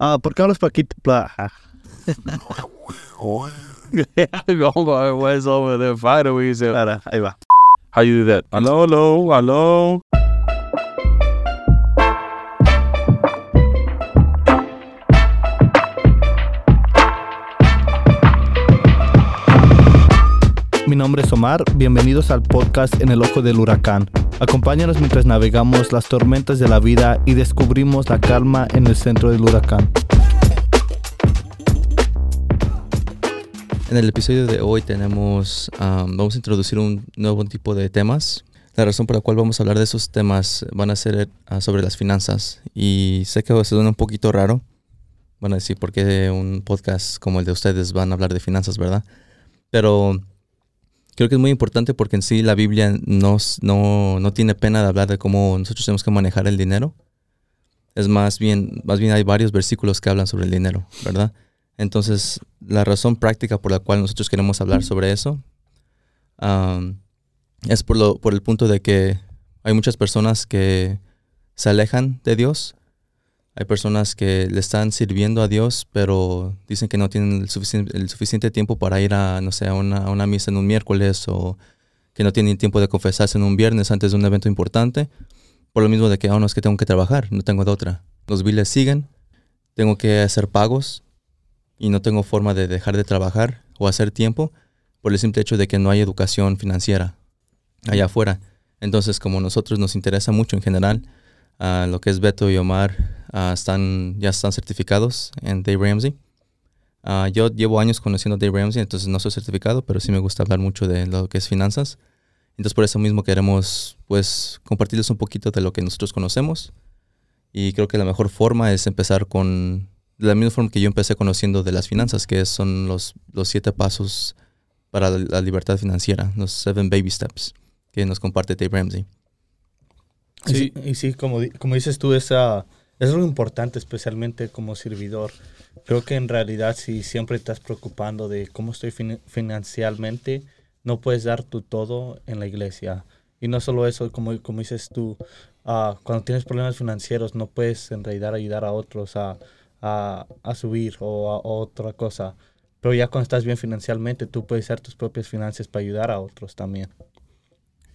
Ah, ¿Por qué hablas Paquito? Ah. Over there? Say. Claro, ahí va. How you do that? Hello, hello, hello. Mi nombre es Omar, bienvenidos al podcast En el Ojo del Huracán. Acompáñanos mientras navegamos las tormentas de la vida y descubrimos la calma en el centro del huracán. En el episodio de hoy tenemos, um, vamos a introducir un nuevo tipo de temas. La razón por la cual vamos a hablar de esos temas van a ser uh, sobre las finanzas. Y sé que se suena un poquito raro. Van a decir, ¿por qué un podcast como el de ustedes van a hablar de finanzas, verdad? Pero creo que es muy importante porque en sí la Biblia nos- no, no tiene pena de hablar de cómo nosotros tenemos que manejar el dinero. Es más bien, más bien hay varios versículos que hablan sobre el dinero, ¿verdad? Entonces, la razón práctica por la cual nosotros queremos hablar sobre eso es por, lo, por el punto de que hay muchas personas que se alejan de Dios. Hay personas que le están sirviendo a Dios, pero dicen que no tienen el, suficien- el suficiente tiempo para ir a, no sé, a una misa en un miércoles o que no tienen tiempo de confesarse en un viernes antes de un evento importante. Por lo mismo de que, oh, no, es que tengo que trabajar, no tengo de otra. Los biles siguen, tengo que hacer pagos, y no tengo forma de dejar de trabajar o hacer tiempo por el simple hecho de que no hay educación financiera allá afuera. Entonces, como nosotros nos interesa mucho en general, ah, lo que es Beto y Omar ah, están, ya están certificados en Dave Ramsey. Ah, yo llevo años conociendo a Dave Ramsey, entonces no soy certificado, pero sí me gusta hablar mucho de lo que es finanzas. Entonces, por eso mismo queremos pues compartirles un poquito de lo que nosotros conocemos. Y creo que la mejor forma es empezar con la misma forma que yo empecé conociendo de las finanzas, que son los, los siete pasos para la libertad financiera, los seven baby steps que nos comparte Dave Ramsey. Y Sí. sí, y sí, como, como dices tú, es, ah, es algo importante, especialmente como servidor. Creo que en realidad si siempre estás preocupando de cómo estoy fin- financieramente, no puedes dar tu todo en la iglesia. Y no solo eso, como, como dices tú, ah, cuando tienes problemas financieros no puedes en realidad ayudar a otros a, a, a subir o a, otra cosa. Pero ya cuando estás bien financieramente, tú puedes hacer tus propias finanzas para ayudar a otros también.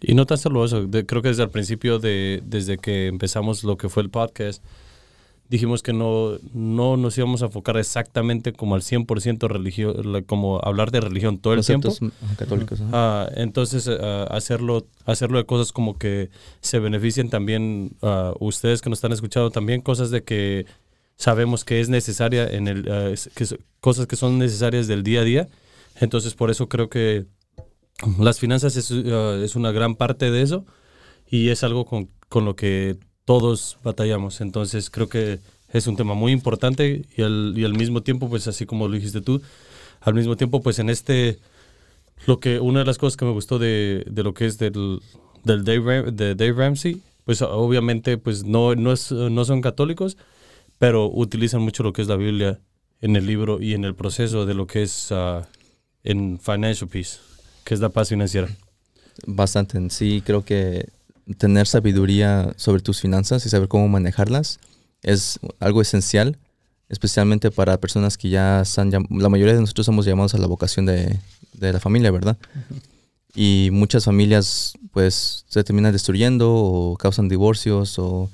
Y no tan solo eso, de- creo que desde el principio, de, desde que empezamos lo que fue el podcast, dijimos que no, no nos íbamos a enfocar exactamente como al 100% religión, como hablar de religión todo el tiempo. Conceptos católicos. Ah, entonces, ah, hacerlo, hacerlo de cosas como que se beneficien también ah, ustedes que nos están escuchando, también cosas de que sabemos que es necesaria en el, que cosas que son necesarias del día a día. Entonces, por eso creo que las finanzas es, ah, es una gran parte de eso y es algo con, con lo que todos batallamos. Entonces, creo que es un tema muy importante y al, y al mismo tiempo, pues así como lo dijiste tú, al mismo tiempo, pues en este lo que una de las cosas que me gustó de, de lo que es del, del Dave, de Dave Ramsey, pues obviamente pues no, no, es, no son católicos, pero utilizan mucho lo que es la Biblia en el libro y en el proceso de lo que es ah, en Financial Peace, que es la paz financiera. Bastante. En sí, creo que tener sabiduría sobre tus finanzas y saber cómo manejarlas es algo esencial, especialmente para personas que ya están, la mayoría de nosotros somos llamados a la vocación de, de la familia, ¿verdad? Y muchas familias pues se terminan destruyendo o causan divorcios o...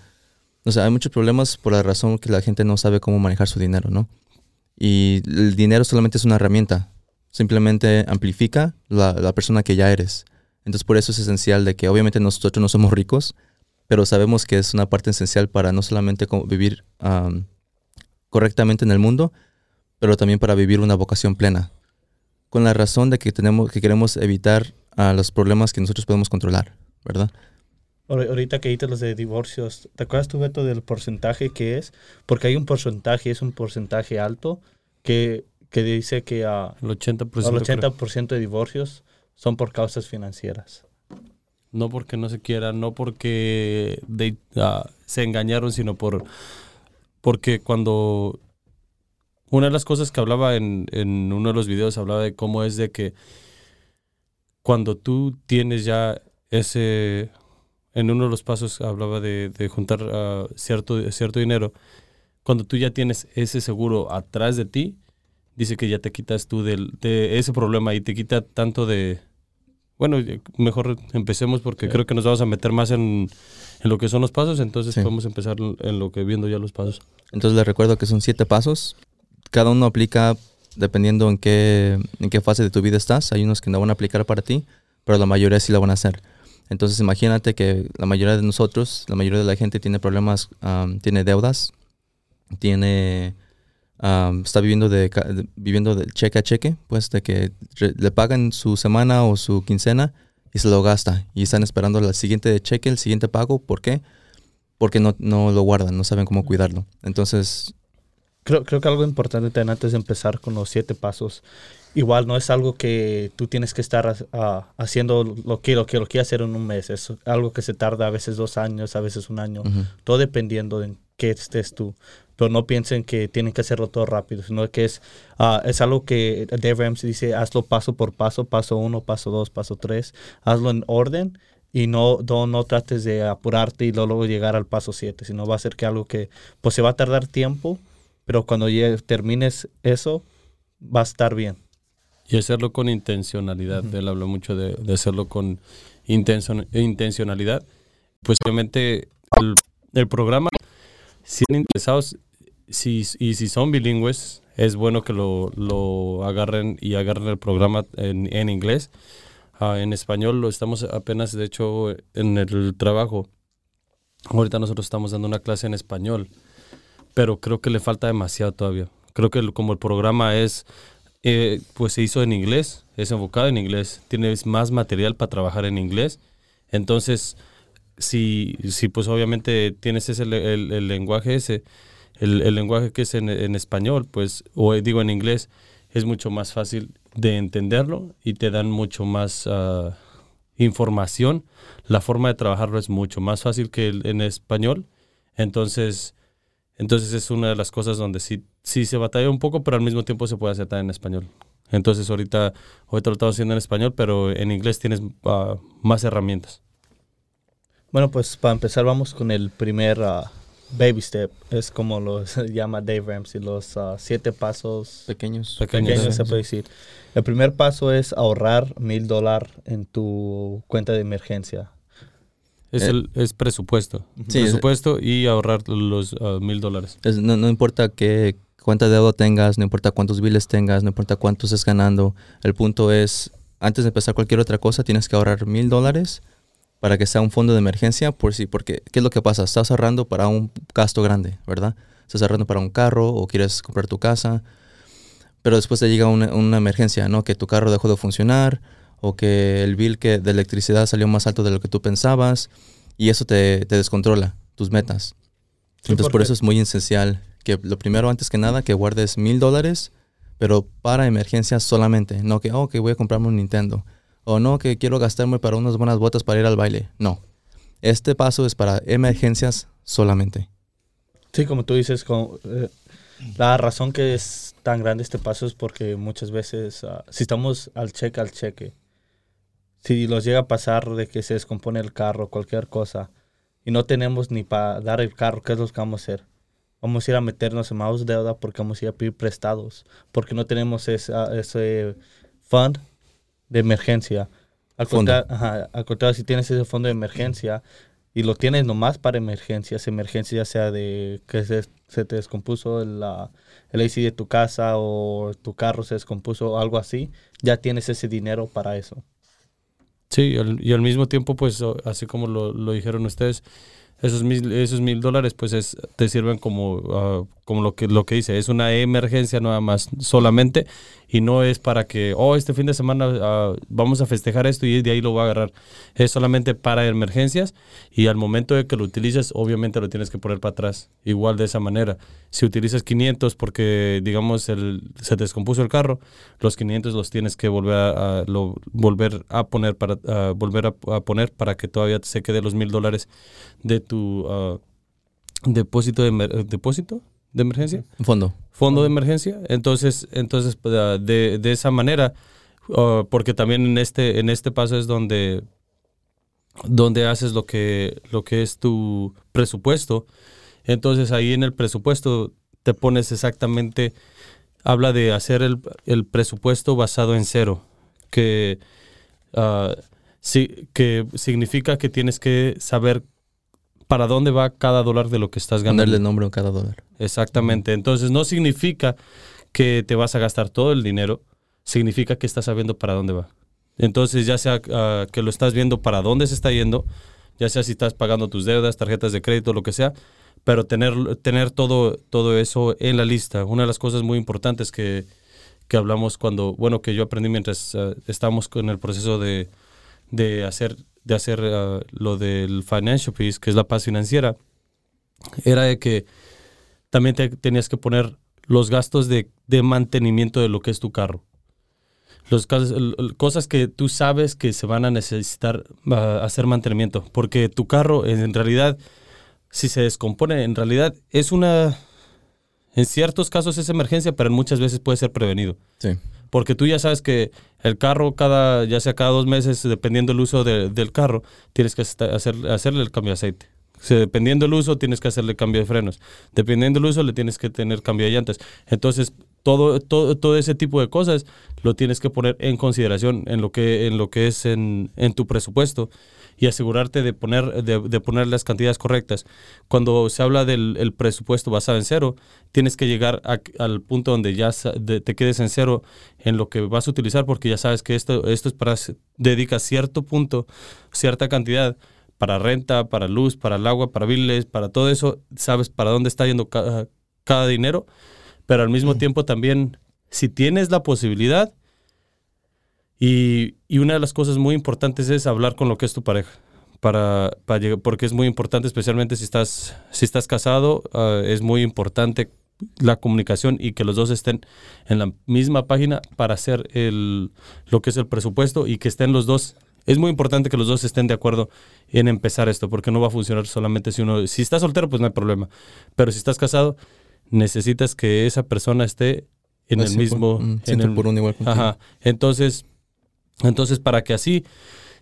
O sea, hay muchos problemas por la razón que la gente no sabe cómo manejar su dinero, ¿no? Y el dinero solamente es una herramienta. Simplemente amplifica la, la persona que ya eres. Entonces por eso es esencial de que obviamente nosotros no somos ricos, pero sabemos que es una parte esencial para no solamente vivir am, correctamente en el mundo, pero también para vivir una vocación plena. Con la razón de que tenemos que queremos evitar ah, los problemas que nosotros podemos controlar, ¿verdad? Ahor- Ahorita que dices los de divorcios, ¿te acuerdas tú, Beto, del porcentaje que es? Porque hay un porcentaje, es un porcentaje alto, que, que dice que ah, El 80%. el creo. 80% de divorcios son por causas financieras. No porque no se quiera, no porque de- ah, se engañaron, sino por porque cuando una de las cosas que hablaba en, en uno de los videos hablaba de cómo es de que cuando tú tienes ya ese en uno de los pasos hablaba de, de juntar ah, cierto, cierto dinero cuando tú ya tienes ese seguro atrás de ti, dice que ya te quitas tú del, de ese problema y te quita tanto de... Bueno, mejor empecemos porque creo que nos vamos a meter más en, en, lo que son los pasos, entonces Sí. podemos empezar en lo que viendo ya los pasos. Entonces les recuerdo que son siete pasos. Cada uno aplica dependiendo en qué, en qué fase de tu vida estás. Hay unos que no van a aplicar para ti, pero la mayoría sí lo van a hacer. Entonces imagínate que la mayoría de nosotros, la mayoría de la gente tiene problemas, am, tiene deudas, tiene, am, está viviendo de, de- viviendo de cheque a cheque, pues de que le pagan su semana o su quincena y se lo gasta. Y están esperando el siguiente cheque, el siguiente pago. ¿Por qué? Porque no, no lo guardan, no saben cómo cuidarlo. Entonces, Creo, creo que algo importante también antes de empezar con los siete pasos, igual no es algo que tú tienes que estar ah, haciendo lo que, lo que lo quieras hacer en un mes. Es algo que se tarda a veces dos años, a veces un año, ujú, todo dependiendo de en qué estés tú. Pero no piensen que tienen que hacerlo todo rápido, sino que es, ah, es algo que Dave Ramsey dice, hazlo paso por paso, paso uno, paso dos, paso tres, hazlo en orden y no, no, no trates de apurarte y luego llegar al paso siete, sino va a ser que algo que pues se va a tardar tiempo, pero cuando llegue- termines eso, va a estar bien. Y hacerlo con intencionalidad. Él habló mucho de, de hacerlo con intención- intencionalidad. Pues obviamente el, el programa, si están interesados si, y si son bilingües, es bueno que lo, lo agarren y agarren el programa en, en inglés. Ah, en español lo estamos apenas, de hecho, en el trabajo. Ahorita nosotros estamos dando una clase en español, pero creo que le falta demasiado todavía. Creo que el- como el programa es eh, pues se hizo en inglés, es enfocado en inglés, tienes más material para trabajar en inglés. Entonces, si, si pues obviamente tienes ese le- el, el lenguaje ese, el, el lenguaje que es en, español, pues, o digo en inglés, es mucho más fácil de entenderlo y te dan mucho más ah, información. La forma de trabajarlo es mucho más fácil que en español. Entonces, entonces es una de las cosas donde sí, sí se batalla un poco, pero al mismo tiempo se puede hacer también en español. Entonces ahorita, lo estamos haciendo en español, pero en inglés tienes ah, más herramientas. Bueno, pues para empezar vamos con el primer ah, baby step, es como lo se llama Dave Ramsey, los ah, siete pasos pequeños. Pequeños. pequeños se puede decir. El primer paso es ahorrar mil dólares en tu cuenta de emergencia. Es, Eh, el, es presupuesto. Sí, es- presupuesto y ahorrar los ah, mil dólares. Es- no, no importa qué cuánta deuda tengas, no importa cuántos biles tengas, no importa cuánto estés ganando. El punto es, antes de empezar cualquier otra cosa, tienes que ahorrar mil dólares para que sea un fondo de emergencia por si, porque ¿qué es lo que pasa? Estás ahorrando para un gasto grande, ¿verdad? Estás ahorrando para un carro o quieres comprar tu casa, pero después te llega una, una emergencia, ¿no? Que tu carro dejó de funcionar o que el bill que de electricidad salió más alto de lo que tú pensabas y eso te, te descontrola tus metas. Sí, Entonces por eso es muy esencial que lo primero antes que nada que guardes mil dólares, pero para emergencias solamente, no que, oh, que voy a comprarme un Nintendo, o no que quiero gastarme para unas buenas botas para ir al baile, no. Este paso es para emergencias solamente. Sí, como tú dices, eh, la razón que es tan grande este paso es porque muchas veces, ah, si estamos al cheque al cheque, si nos llega a pasar de que se descompone el carro, cualquier cosa, y no tenemos ni para dar el carro, ¿qué es lo que vamos a hacer? Vamos a ir a meternos en más deuda porque vamos a ir a pedir prestados, porque no tenemos esa- ese fund de emergencia. Al contrario, ajá, al contrario, si tienes ese fondo de emergencia, y lo tienes nomás para emergencias, emergencias ya sea de que se, se te descompuso el, la- el AC de tu casa o tu carro se descompuso o algo así, ya tienes ese dinero para eso. Sí, y al mismo tiempo, pues, así como lo, lo dijeron ustedes, esos mil, esos mil dólares, pues, es, te sirven como, ah, como lo que lo que dice, es una emergencia nada más, solamente, y no es para que, oh, este fin de semana ah, vamos a festejar esto y de ahí lo voy a agarrar. Es solamente para emergencias y al momento de que lo utilices, obviamente lo tienes que poner para atrás, igual de esa manera. Si utilizas 500 porque, digamos, el, se descompuso el carro, los 500 los tienes que volver a, lo- volver a poner para volver a, poner para que todavía se quede los mil dólares de tu ah, depósito de depósito de emergencia fondo. fondo de emergencia. Entonces entonces pues, ah, de, de esa manera ah, porque también en este en este paso es donde donde haces lo que lo que es tu presupuesto. Entonces ahí en el presupuesto te pones exactamente, habla de hacer el, el presupuesto basado en cero, que, ah, que significa que tienes que saber para dónde va cada dólar de lo que estás ganando. Ponerle nombre a cada dólar. Exactamente. Entonces no significa que te vas a gastar todo el dinero, significa que estás sabiendo para dónde va. Entonces ya sea ah, que lo estás viendo para dónde se está yendo, ya sea si estás pagando tus deudas, tarjetas de crédito, lo que sea, pero tener, tener todo, todo eso en la lista. Una de las cosas muy importantes que, que hablamos cuando, bueno, que yo aprendí mientras ah, estábamos con el proceso de, de hacer de hacer uh, lo del financial piece, que es la paz financiera, era de que también te, tenías que poner los gastos de, de, mantenimiento de lo que es tu carro. Los, cosas que tú sabes que se van a necesitar uh, hacer mantenimiento, porque tu carro en realidad, si se descompone, en realidad es una, en ciertos casos es emergencia, pero muchas veces puede ser prevenido. Sí porque tú ya sabes que el carro cada, ya sea cada dos meses, dependiendo del uso del carro, tienes que hacer, hacerle el cambio de aceite. dependiendo del uso, tienes que hacerle cambio de frenos. Dependiendo del uso, le tienes que tener cambio de llantas. Entonces, todo, todo, todo ese tipo de cosas lo tienes que poner en consideración en lo que, en lo que es en, en tu presupuesto y asegurarte de poner, de, poner las cantidades correctas. Cuando se habla del presupuesto basado en cero, tienes que llegar al punto donde ya te quedes en cero en lo que vas a utilizar, porque ya sabes que esto, esto es para, dedica cierto punto, cierta cantidad para renta, para luz, para el agua, para biles, para todo eso, sabes para dónde está yendo cada dinero, pero al mismo tiempo también, si tienes la posibilidad, y, una de las cosas muy importantes es hablar con lo que es tu pareja. Para, para porque es muy importante, especialmente si estás, si estás casado, ah, es muy importante la comunicación y que los dos estén en la misma página para hacer el, lo que es el presupuesto y que estén los dos. Es muy importante que los dos estén de acuerdo en empezar esto, porque no va a funcionar solamente si uno, si estás soltero, pues no hay problema. Pero si estás casado, necesitas que esa persona esté en el mismo, mm, en el, por un igual. Ajá. Entonces, entonces, para que así,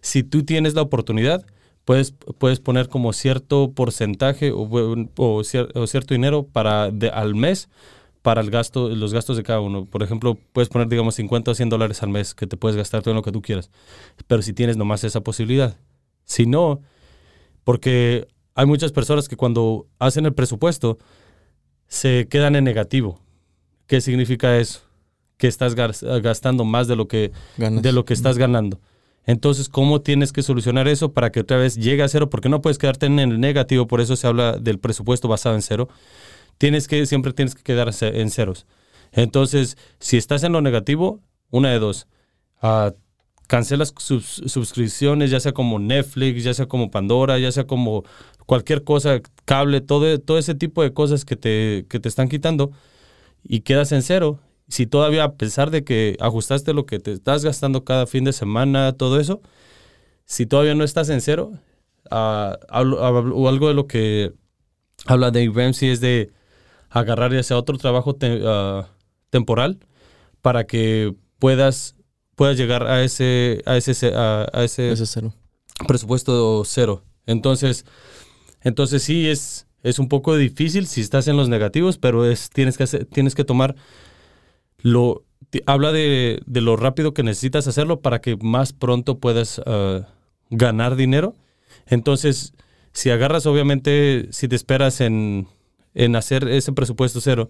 si tú tienes la oportunidad, puedes, puedes poner como cierto porcentaje o, cierto dinero para al mes para el gasto, los gastos de cada uno. Por ejemplo, puedes poner, digamos, 50 o 100 dólares al mes que te puedes gastar todo lo que tú quieras. Pero si tienes nomás esa posibilidad. Si no, porque hay muchas personas que cuando hacen el presupuesto se quedan en negativo. ¿Qué significa eso? Que estás gastando más de lo que, de lo que estás ganando. Entonces, ¿cómo tienes que solucionar eso para que otra vez llegue a cero? Porque no puedes quedarte en el negativo, por eso se habla del presupuesto basado en cero. Tienes que, siempre tienes que quedar en ceros. Entonces, si estás en lo negativo, una de dos. Uh, cancelas sus suscripciones, ya sea como Netflix, ya sea como Pandora, ya sea como cualquier cosa, cable, todo, todo ese tipo de cosas que te, que te están quitando y quedas en cero si todavía a pesar de que ajustaste lo que te estás gastando cada fin de semana, todo eso, si todavía no estás en cero, uh, o algo de lo que habla Dave Ramsey es de agarrar ya sea otro trabajo ah, temporal para que puedas, puedas llegar a ese, a ese, a, ese, cero. presupuesto cero. Entonces, entonces sí es, es un poco difícil si estás en los negativos, pero es, tienes, que tienes que tomar lo, habla de, lo rápido que necesitas hacerlo para que más pronto puedas ah, ganar dinero. Entonces, si agarras, obviamente, si te esperas en, hacer ese presupuesto cero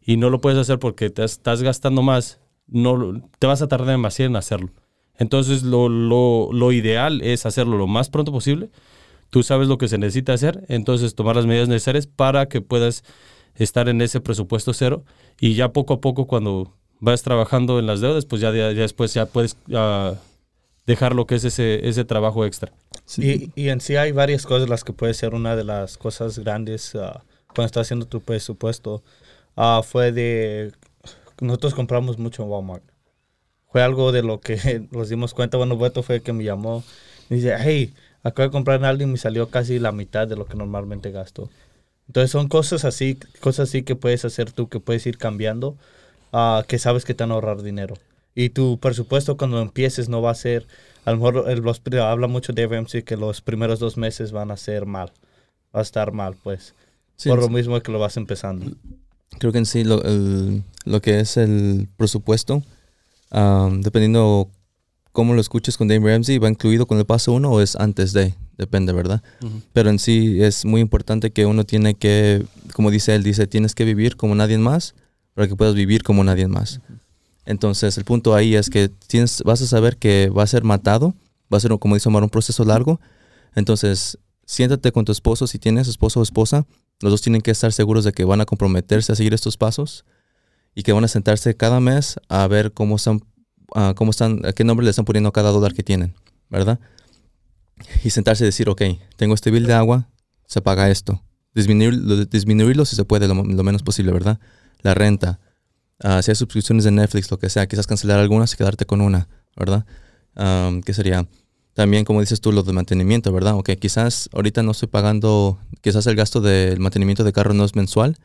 y no lo puedes hacer porque te estás gastando más, no, te vas a tardar demasiado en hacerlo. Entonces, lo, lo ideal es hacerlo lo más pronto posible. Tú sabes lo que se necesita hacer, entonces tomar las medidas necesarias para que puedas estar en ese presupuesto cero y ya poco a poco cuando vas trabajando en las deudas, pues ya, ya, después ya puedes dejar lo que es ese, ese trabajo extra. Y, y, en sí hay varias cosas las que puede ser una de las cosas grandes ah, cuando estás haciendo tu presupuesto. Uh, fue de, nosotros compramos mucho en Walmart. Fue algo de lo que nos dimos cuenta. Bueno, Beto fue el que me llamó. Y dice, hey, acabo de comprar en Aldi y me salió casi la mitad de lo que normalmente gasto. Entonces son cosas así, cosas así que puedes hacer tú, que puedes ir cambiando, uh, que sabes que te van a ahorrar dinero. Y tu presupuesto cuando empieces no va a ser, a lo mejor el, los, habla mucho de FMC que los primeros dos meses van a ser mal, va a estar mal, pues. por lo mismo que lo vas empezando. creo que en sí lo, el- lo que es el presupuesto, am, dependiendo cómo lo escuches con Dave Ramsey, va incluido con el paso uno o es antes de, depende, ¿verdad? Pero en sí es muy importante que uno tiene que, como dice él, dice, tienes que vivir como nadie más para que puedas vivir como nadie más. Entonces el punto ahí es que tienes, vas a saber que va a ser matado, va a ser, como dice Omar, un proceso largo. Entonces siéntate con tu esposo, si tienes esposo o esposa, los dos tienen que estar seguros de que van a comprometerse a seguir estos pasos y que van a sentarse cada mes a ver cómo están, ah, cómo están, a qué nombre le están poniendo a cada dólar que tienen, ¿verdad? Y sentarse y decir, ok, tengo este bill de agua, se paga esto. Disminuir, lo- disminuirlo si se puede, lo, menos posible, ¿verdad? La renta, ah, si hay suscripciones de Netflix, lo que sea, quizás cancelar algunas y quedarte con una, ¿verdad? ¿Qué sería? También, como dices tú, lo de mantenimiento, ¿verdad? Ok, quizás ahorita no estoy pagando, quizás el gasto del mantenimiento de carro no es mensual,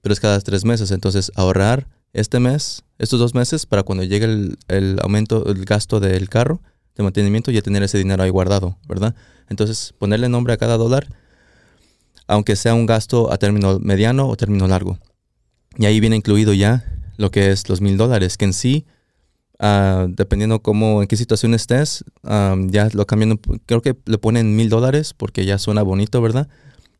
pero es cada tres meses. Entonces, ahorrar este mes, estos dos meses, para cuando llegue el, el aumento, el gasto del carro de mantenimiento, ya tener ese dinero ahí guardado, ¿verdad? Entonces, ponerle nombre a cada dólar, aunque sea un gasto a término mediano o término largo. Y ahí viene incluido ya lo que es los mil dólares, que en sí, ah, dependiendo cómo, en qué situación estés, ah, ya lo cambian, creo que le ponen mil dólares porque ya suena bonito, ¿verdad?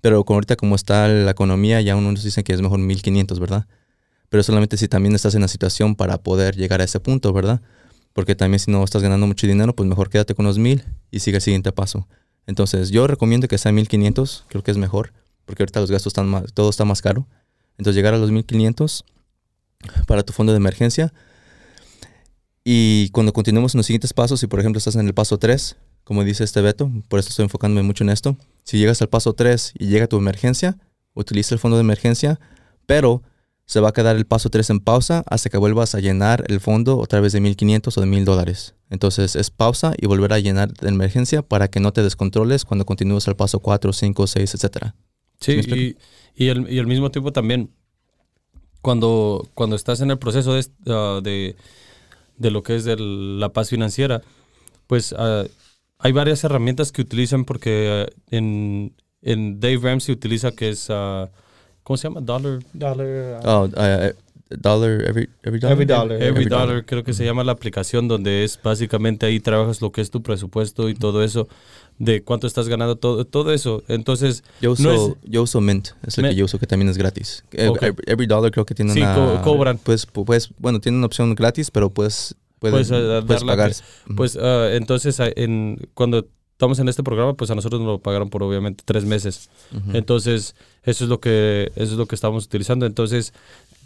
Pero con ahorita como está la economía, ya unos dicen que es mejor mil quinientos, ¿verdad? Pero solamente si también estás en la situación para poder llegar a ese punto, ¿verdad? Porque también si no estás ganando mucho dinero, pues mejor quédate con los mil y sigue el siguiente paso. Entonces, yo recomiendo que sea 1500, creo que es mejor, porque ahorita los gastos están más, todo está más caro. Entonces, llegar a los 1500 para tu fondo de emergencia. Y cuando continuemos en los siguientes pasos, si por ejemplo estás en el paso 3, como dice este Beto, por eso estoy enfocándome mucho en esto. Si llegas al paso 3 y llega tu emergencia, utiliza el fondo de emergencia, pero se va a quedar el paso 3 en pausa hasta que vuelvas a llenar el fondo otra vez de 1500 o de 1000 dólares. Entonces es pausa y volver a llenar de emergencia para que no te descontroles cuando continúes al paso 4, 5, 6, etcétera. Sí, ¿Sí me y, y, al, y al mismo tiempo también, cuando, cuando estás en el proceso de, ah, de, de lo que es la paz financiera, pues ah, hay varias herramientas que utilizan porque ah, en, en Dave Ramsey utiliza que es, ¿cómo se llama? Dollar. Dollar, uh, Oh, uh, dollar every, every dollar. Every dollar. Every, Every dollar, creo que se llama la aplicación donde es básicamente ahí trabajas lo que es tu presupuesto y todo eso, de cuánto estás ganando, todo, todo eso. Entonces, Yo uso, No es- yo uso Mint, es el Mint. que yo uso que también es gratis. Eh, Ok. Every, every dollar creo que tiene Sí, una... co- cobran. Pues, pu- pues, bueno, tiene una opción gratis, pero puedes, puedes, Puedes, eh, puedes darla pagar. que- Pues ah, entonces ah, en, cuando estamos en este programa, pues a nosotros nos lo pagaron por obviamente tres meses. Ujú. Entonces, eso es lo que, eso es lo que estamos utilizando. Entonces,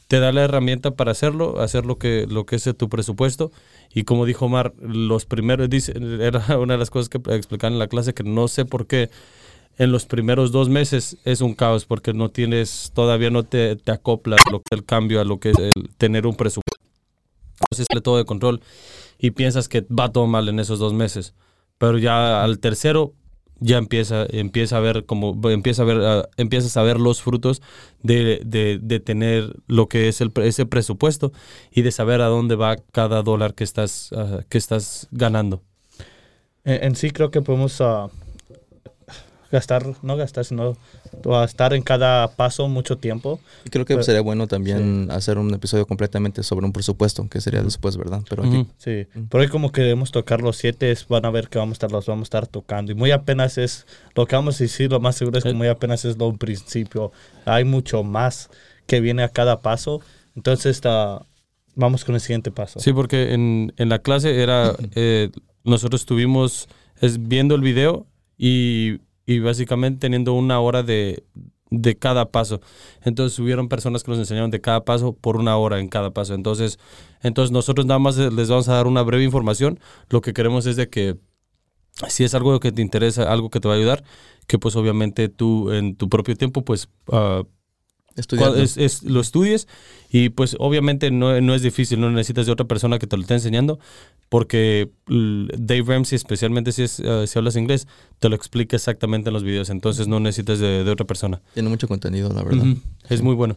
te da la herramienta para hacerlo, hacer lo que, lo que es tu presupuesto. Y como dijo Omar, los primeros, dice, era una de las cosas que explicaban en la clase, que no sé por qué en los primeros dos meses es un caos, porque no tienes, todavía no te, te acoplas lo que es el cambio a lo que es el tener un presupuesto. Entonces, todo de control y piensas que va todo mal en esos dos meses. Pero ya al tercero ya empieza, empieza a ver como empieza a ver, empiezas a ver los frutos de, de- de tener lo que es el, ese presupuesto y de saber a dónde va cada dólar que estás, ah, que estás ganando. En, en sí creo que podemos ah, gastar, no gastar, sino gastar en cada paso mucho tiempo. Y creo que Pero- sería bueno también hacer un episodio completamente sobre un presupuesto, que sería después, ¿verdad? Pero aquí. Sí, por ahí como queremos tocar los siete, es- van a ver que vamos a estar, los vamos a estar tocando. Y muy apenas es, lo que vamos a decir, lo más seguro es que Eh. muy apenas es lo principio. Hay mucho más que viene a cada paso. Entonces, vamos con el siguiente paso. Sí, porque en, en la clase era, eh, nosotros estuvimos es, viendo el video y, y básicamente teniendo una hora de, de cada paso. Entonces hubieron personas que nos enseñaron de cada paso por una hora en cada paso. Entonces, entonces nosotros nada más les vamos a dar una breve información. Lo que queremos es de que si es algo que te interesa, algo que te va a ayudar, que pues obviamente tú en tu propio tiempo pues. Cua- es- es- lo estudies y pues obviamente no, no es difícil, no necesitas de otra persona que te lo esté enseñando porque Dave Ramsey, especialmente si, es, eh, si hablas inglés, te lo explica exactamente en los videos, entonces no necesitas de, de otra persona. Tiene mucho contenido, la verdad. Es muy bueno.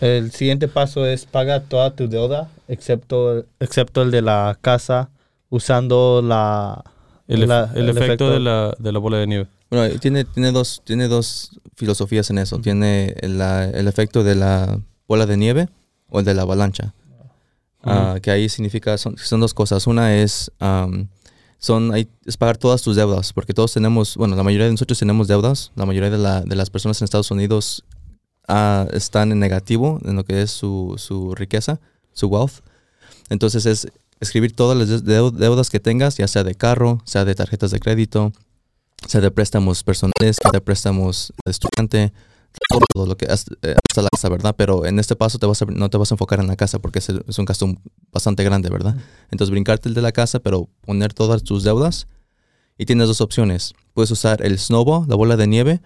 El siguiente paso es paga toda tu deuda, excepto, excepto el de la casa, usando la... El, ef- la- el efecto, de, la, de la bola de nieve. Bueno, tiene, tiene, dos, tiene dos filosofías en eso. Tiene el, la- el efecto de la bola de nieve o el de la avalancha. Ah, que ahí significa, son, son dos cosas. Una es, son, es pagar todas tus deudas, porque todos tenemos, bueno, la mayoría de nosotros tenemos deudas. La mayoría de, la- de las personas en Estados Unidos ah, están en negativo en lo que es su, su riqueza, su wealth. Entonces es escribir todas las deu- deudas que tengas, ya sea de carro, sea de tarjetas de crédito, sea de préstamos personales, sea de préstamos de estudiante, todo lo que hasta, eh, hasta la casa, ¿verdad? Pero en este paso te vas a- no te vas a enfocar en la casa porque es, es un gasto bastante grande, ¿verdad? Entonces brincarte el de la casa, pero poner todas tus deudas y tienes dos opciones. Puedes usar el snowball, la bola de nieve,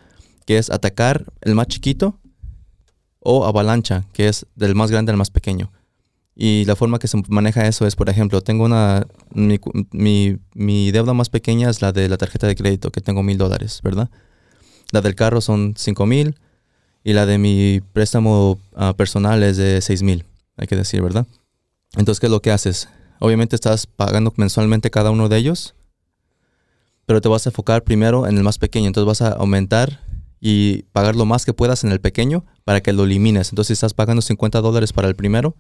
que es atacar el más chiquito, o avalancha, que es del más grande al más pequeño. Y la forma que se maneja eso es, por ejemplo, tengo una, mi, mi, mi deuda más pequeña es la de la tarjeta de crédito, que tengo mil dólares, ¿verdad? La del carro son cinco mil y la de mi préstamo ah, personal es de seis mil, hay que decir, ¿verdad? Entonces, ¿qué es lo que haces? Obviamente estás pagando mensualmente cada uno de ellos, pero te vas a enfocar primero en el más pequeño, entonces vas a aumentar y pagar lo más que puedas en el pequeño para que lo elimines. Entonces, si estás pagando 50 dólares para el primero,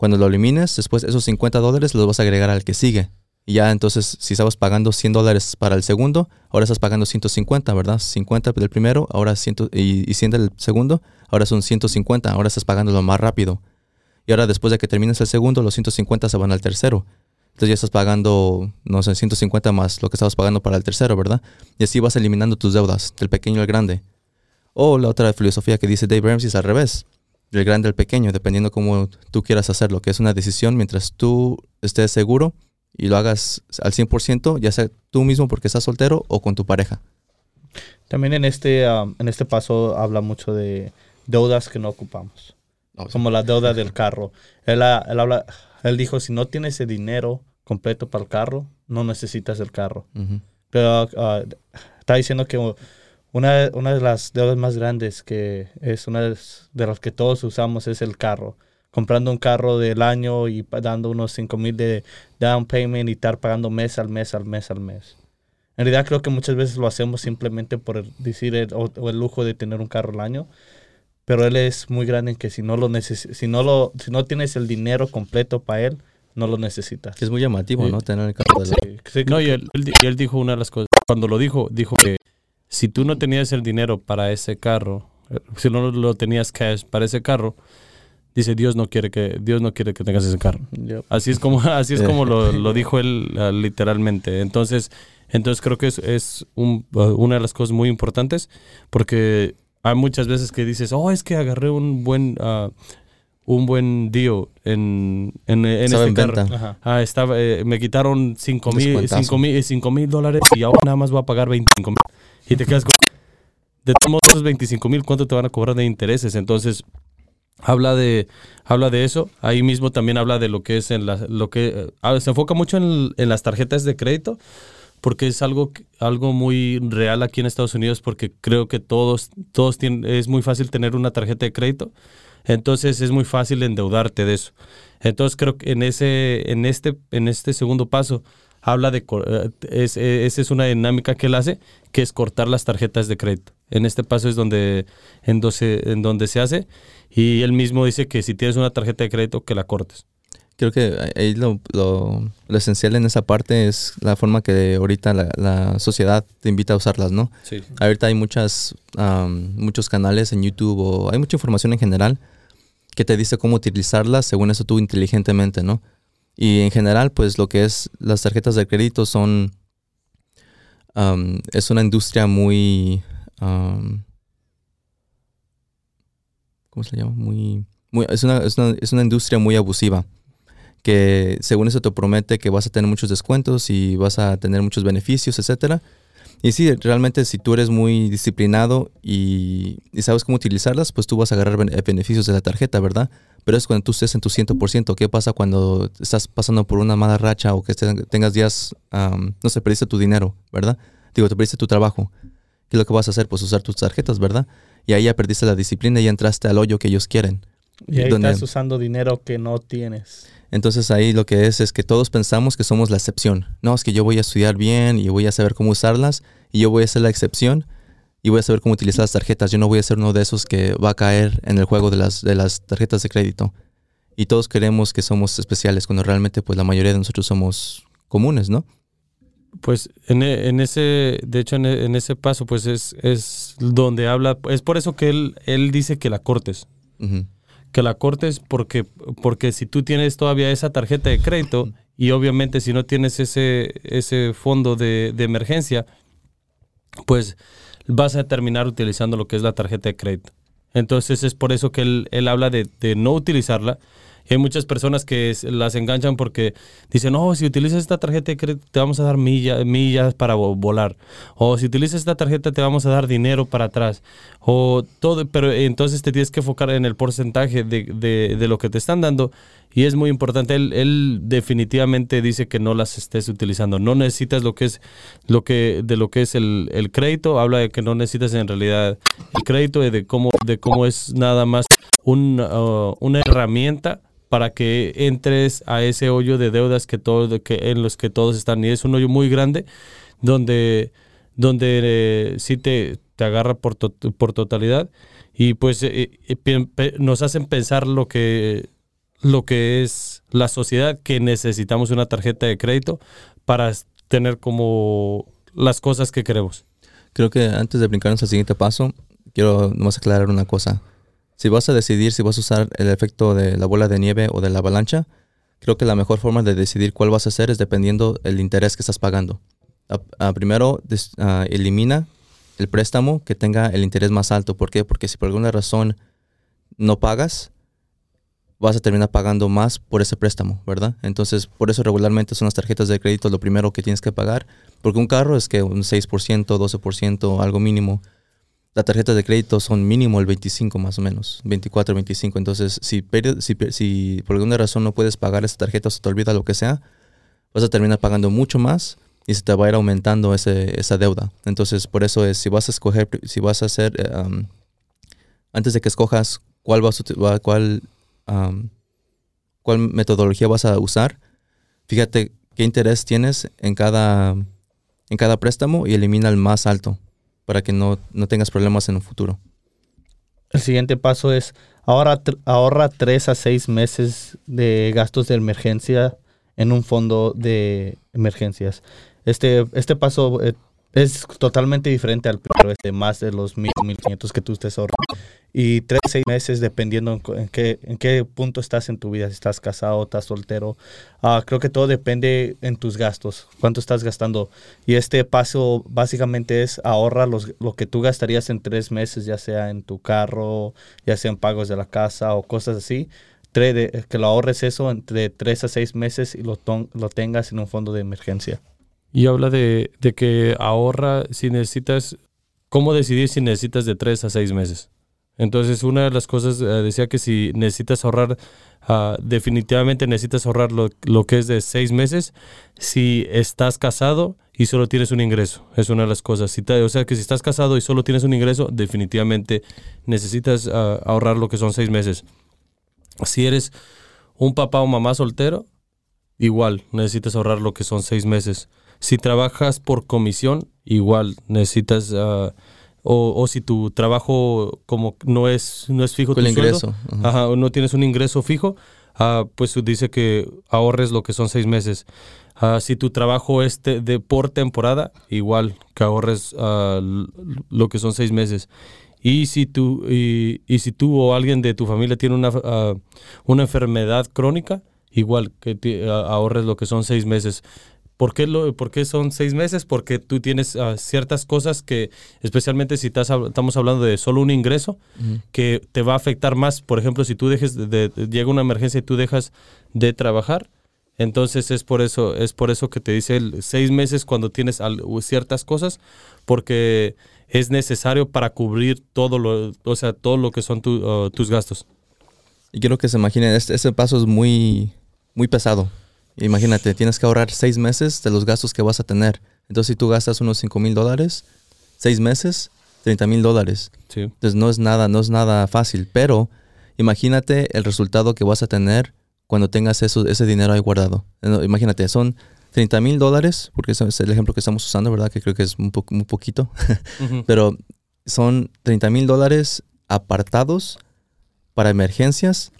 cuando lo elimines, después esos 50 dólares los vas a agregar al que sigue. Y ya entonces, si estabas pagando 100 dólares para el segundo, ahora estás pagando 150, ¿verdad? 50 del primero, ahora 100 y, y 100 del segundo, ahora son 150, ahora estás pagando lo más rápido. Y ahora después de que termines el segundo, los 150 se van al tercero. Entonces ya estás pagando, no sé, 150 más lo que estabas pagando para el tercero, ¿verdad? Y así vas eliminando tus deudas, del pequeño al grande. O la otra filosofía que dice Dave Ramsey es al revés, del grande al pequeño, dependiendo cómo tú quieras hacerlo, que es una decisión mientras tú estés seguro y lo hagas al 100%, ya sea tú mismo porque estás soltero o con tu pareja. También en este, um, en este paso habla mucho de deudas que no ocupamos, como la deuda del carro. Él, él habla, él dijo, si no tienes el dinero completo para el carro, no necesitas el carro. Pero ah, está diciendo que una, una de las deudas más grandes que es una de las- que todos usamos es el carro. Comprando un carro del año y pa- dando unos 5 mil de down payment y estar pagando mes al mes, al mes, al mes. En realidad creo que muchas veces lo hacemos simplemente por el- decir el, o, o el lujo de tener un carro al año. Pero él es muy grande en que si no lo neces si no lo si no tienes el dinero completo para él, no lo necesitas. Que es muy llamativo, Sí. ¿no? Tener el carro de la- Sí, sí, No, y él, él y él dijo una de las cosas. Cuando lo dijo, dijo que si tú no tenías el dinero para ese carro, eh, si no lo tenías cash para ese carro, dice Dios no quiere que Dios no quiere que tengas ese carro. Yep. Así es como así es como lo, lo dijo él ah, literalmente. Entonces, entonces creo que es, es un- uh, una de las cosas muy importantes porque hay muchas veces que dices, oh, es que agarré un buen ah, un buen deal en, en, en este en carro. venta. Ah, estaba, eh, me quitaron 5 Un mil, cinco mil, cinco mil dólares y ahora nada más voy a pagar 25 mil. Y te quedas con... De todos modos, esos 25 mil, ¿cuánto te van a cobrar de intereses? Entonces, habla de, habla de eso. Ahí mismo también habla de lo que es en la, lo que... eh, ah, se enfoca mucho en, en las tarjetas de crédito porque es algo, algo muy real aquí en Estados Unidos porque creo que todos, todos tienen, es muy fácil tener una tarjeta de crédito. Entonces es muy fácil endeudarte de eso. Entonces creo que en ese, en este, en este segundo paso habla de eh, es, eh, esa es una dinámica que él hace, que es cortar las tarjetas de crédito. En este paso es donde, en, donde, en donde se hace. Y él mismo dice que si tienes una tarjeta de crédito, que la cortes. Creo que ahí lo, lo- lo esencial en esa parte es la forma que ahorita la, la sociedad te invita a usarlas, ¿no? Sí. Ahorita hay muchas, am, muchos canales en YouTube o hay mucha información en general que te dice cómo utilizarlas según eso tú inteligentemente, ¿no? Y en general, pues lo que es las tarjetas de crédito son, am, es una industria muy, am, ¿cómo se le llama? Muy, muy es, una, es, una, es una industria muy abusiva que según eso te promete que vas a tener muchos descuentos y vas a tener muchos beneficios, etcétera. Y sí, realmente si tú eres muy disciplinado y, y sabes cómo utilizarlas, pues tú vas a agarrar bene- beneficios de la tarjeta, ¿verdad? Pero es cuando tú estés en tu 100%. ¿Qué pasa cuando estás pasando por una mala racha o que estés- tengas días, am, no sé, perdiste tu dinero, ¿verdad? Digo, te perdiste tu trabajo. ¿Qué es lo que vas a hacer? Pues usar tus tarjetas, ¿verdad? Y ahí ya perdiste la disciplina y ya entraste al hoyo que ellos quieren. Y ahí Donde- estás usando dinero que no tienes. Entonces ahí lo que es es que todos pensamos que somos la excepción. No, es que yo voy a estudiar bien y voy a saber cómo usarlas y yo voy a ser la excepción. y voy a saber cómo utilizar las tarjetas. Yo no voy a ser uno de esos que va a caer en el juego de las, de las tarjetas de crédito. Y todos creemos que somos especiales cuando realmente pues la mayoría de nosotros somos comunes, ¿no? Pues en, e- en ese, de hecho en, e- en ese paso pues es, es donde habla, es por eso que él, él dice que la cortes. Que la cortes porque, porque si tú tienes todavía esa tarjeta de crédito y obviamente si no tienes ese, ese fondo de, de emergencia, pues vas a terminar utilizando lo que es la tarjeta de crédito. Entonces es por eso que él, él habla de, de no utilizarla. Hay muchas personas que las enganchan porque dicen, no, si utilizas esta tarjeta te vamos a dar milla- millas para vo- volar. O si utilizas esta tarjeta te vamos a dar dinero para atrás. O todo, pero entonces te tienes que enfocar en el porcentaje de, de- de lo que te están dando. Y es muy importante. Él, él definitivamente dice que no las estés utilizando. No necesitas lo que es lo que de lo que es el, el crédito. Habla de que no necesitas en realidad el crédito y de cómo, de cómo es nada más un, uh, una herramienta para que entres a ese hoyo de deudas que todo, que en los que todos están. Y es un hoyo muy grande donde, donde eh, sí te, te agarra por, por totalidad. Y pues eh, eh, nos hacen pensar lo que, lo que es la sociedad, que necesitamos una tarjeta de crédito para tener como las cosas que queremos. Creo que antes de brincarnos al siguiente paso, quiero nomás aclarar una cosa. Si vas a decidir si vas a usar el efecto de la bola de nieve o de la avalancha, creo que la mejor forma de decidir cuál vas a hacer es dependiendo el interés que estás pagando. Primero, ah, elimina el préstamo que tenga el interés más alto. ¿Por qué? Porque si por alguna razón no pagas, vas a terminar pagando más por ese préstamo, ¿verdad? Entonces, por eso regularmente son las tarjetas de crédito lo primero que tienes que pagar, porque un carro es que un 6%, 12%, algo mínimo. Las tarjetas de crédito son mínimo el 25 más o menos, 24, 25. Entonces, si, si, si por alguna razón no puedes pagar esa tarjeta o se te olvida lo que sea, vas a terminar pagando mucho más y se te va a ir aumentando ese, esa deuda. Entonces, por eso es, si vas a escoger, si vas a hacer, um, antes de que escojas cuál, vas cuál, um, cuál metodología vas a usar, fíjate qué interés tienes en cada, en cada préstamo y elimina el más alto para que no, no tengas problemas en un futuro. El siguiente paso es ahorra, ahorra tres a seis meses de gastos de emergencia en un fondo de emergencias. Este, este paso eh, es totalmente diferente al primero, este, más de los mil, mil quinientos que tú estés ahorrando. Y tres seis meses dependiendo en, qué, en qué punto estás en tu vida, si estás casado, estás soltero. Ah, creo que todo depende en tus gastos, cuánto estás gastando. Y este paso básicamente es ahorra los, lo que tú gastarías en tres meses, ya sea en tu carro, ya sea en pagos de la casa o cosas así. Tre- de- que lo ahorres eso entre tres a seis meses y lo, lo tengas en un fondo de emergencia. Y habla de, de que ahorra si necesitas, cómo decidir si necesitas de tres a seis meses. Entonces, una de las cosas eh, decía que si necesitas ahorrar, ah, definitivamente necesitas ahorrar lo, lo que es de seis meses si estás casado y solo tienes un ingreso. Es una de las cosas. O sea, que si estás casado y solo tienes un ingreso, definitivamente necesitas ah, ahorrar lo que son seis meses. Si eres un papá o mamá soltero, igual necesitas ahorrar lo que son seis meses. Si trabajas por comisión, igual necesitas, ah, o, o si tu trabajo como no es, no es fijo el tu sueldo, ingreso. ajá. ajá, o no tienes un ingreso fijo, ah, pues dice que ahorres lo que son seis meses. Ah, si tu trabajo es de, de por temporada, igual que ahorres ah, l- lo que son seis meses. Y si tú, y, y si tú o alguien de tu familia tiene una, una enfermedad crónica, igual que ah, ahorres lo que son seis meses. ¿Por qué, lo, por qué son seis meses? Porque tú tienes ah, ciertas cosas que, especialmente si estás, estamos hablando de solo un ingreso, que te va a afectar más. Por ejemplo, si tú dejes de, de- llega una emergencia y tú dejas de trabajar, entonces es por eso, es por eso que te dice el seis meses cuando tienes al- ciertas cosas, porque es necesario para cubrir todo lo, o sea, todo lo que son tu, uh, tus gastos. Y quiero que se imaginen, este, este paso es muy, muy pesado. Imagínate, tienes que ahorrar seis meses de los gastos que vas a tener. Entonces, si tú gastas unos 5 mil dólares, seis meses, 30 mil dólares. Sí. Entonces, no es nada, no es nada fácil. Pero imagínate el resultado que vas a tener cuando tengas eso, ese dinero ahí guardado. Imagínate, son 30 mil dólares, porque ese es el ejemplo que estamos usando, ¿verdad? Que creo que es un, po- muy poquito. Pero son 30 mil dólares apartados para emergencias.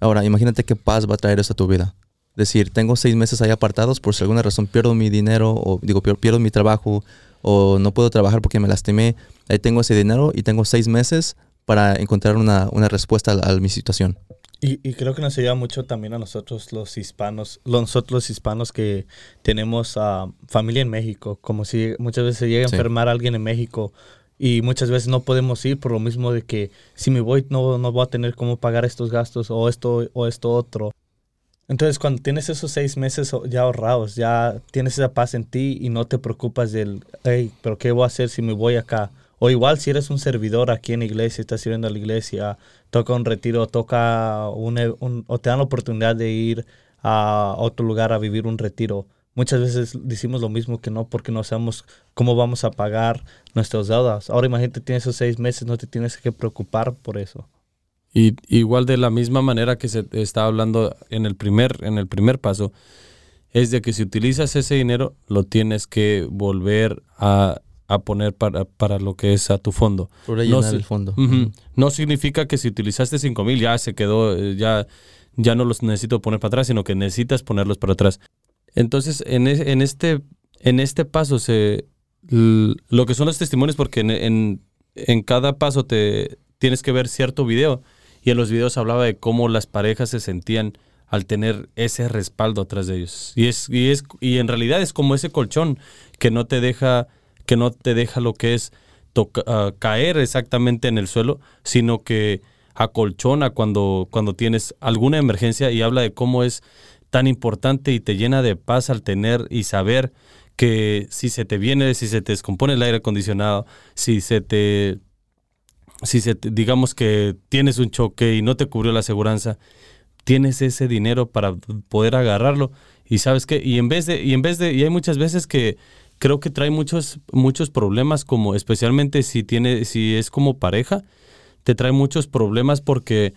Ahora, imagínate qué paz va a traer eso a tu vida. Decir, tengo seis meses ahí apartados, por si alguna razón pierdo mi dinero, o digo, pier- pierdo mi trabajo, o no puedo trabajar porque me lastimé. Ahí tengo ese dinero y tengo seis meses para encontrar una, una respuesta a, a mi situación. Y, y creo que nos ayuda mucho también a nosotros los hispanos, nosotros los hispanos que tenemos familia en México, como si muchas veces se llega a Sí. enfermar alguien en México y muchas veces no podemos ir por lo mismo de que si me voy no, no voy a tener cómo pagar estos gastos o esto o esto otro. Entonces cuando tienes esos seis meses ya ahorrados, ya tienes esa paz en ti y no te preocupas del, hey, pero ¿qué voy a hacer si me voy acá? O igual si eres un servidor aquí en la iglesia, estás sirviendo a la iglesia, toca un retiro, toca un, e- un- o te dan la oportunidad de ir a otro lugar a vivir un retiro. Muchas veces decimos lo mismo que no porque no sabemos cómo vamos a pagar nuestras deudas. Ahora imagínate, tienes esos seis meses, no te tienes que preocupar por eso. Y igual de la misma manera que se está hablando en el primer, en el primer paso, es de que si utilizas ese dinero, lo tienes que volver a, a poner para, para lo que es a tu fondo. Por No el fondo. No significa que si utilizaste 5 mil ya se quedó, eh, ya, ya no los necesito poner para atrás, sino que necesitas ponerlos para atrás. Entonces, en, es- en, este, en este paso, se, lo que son los testimonios, porque en, en, en cada paso te tienes que ver cierto video, y en los videos hablaba de cómo las parejas se sentían al tener ese respaldo atrás de ellos. Y es, y es, y en realidad es como ese colchón que no te deja, que no te deja lo que es ah, caer exactamente en el suelo, sino que acolchona cuando, cuando tienes alguna emergencia y habla de cómo es tan importante y te llena de paz al tener y saber que si se te viene, si se te descompone el aire acondicionado, si se te, si se digamos que tienes un choque y no te cubrió la aseguranza, tienes ese dinero para poder agarrarlo. Y sabes que y en vez de y en vez de y hay muchas veces que creo que trae muchos muchos problemas como especialmente si tiene si es como pareja te trae muchos problemas porque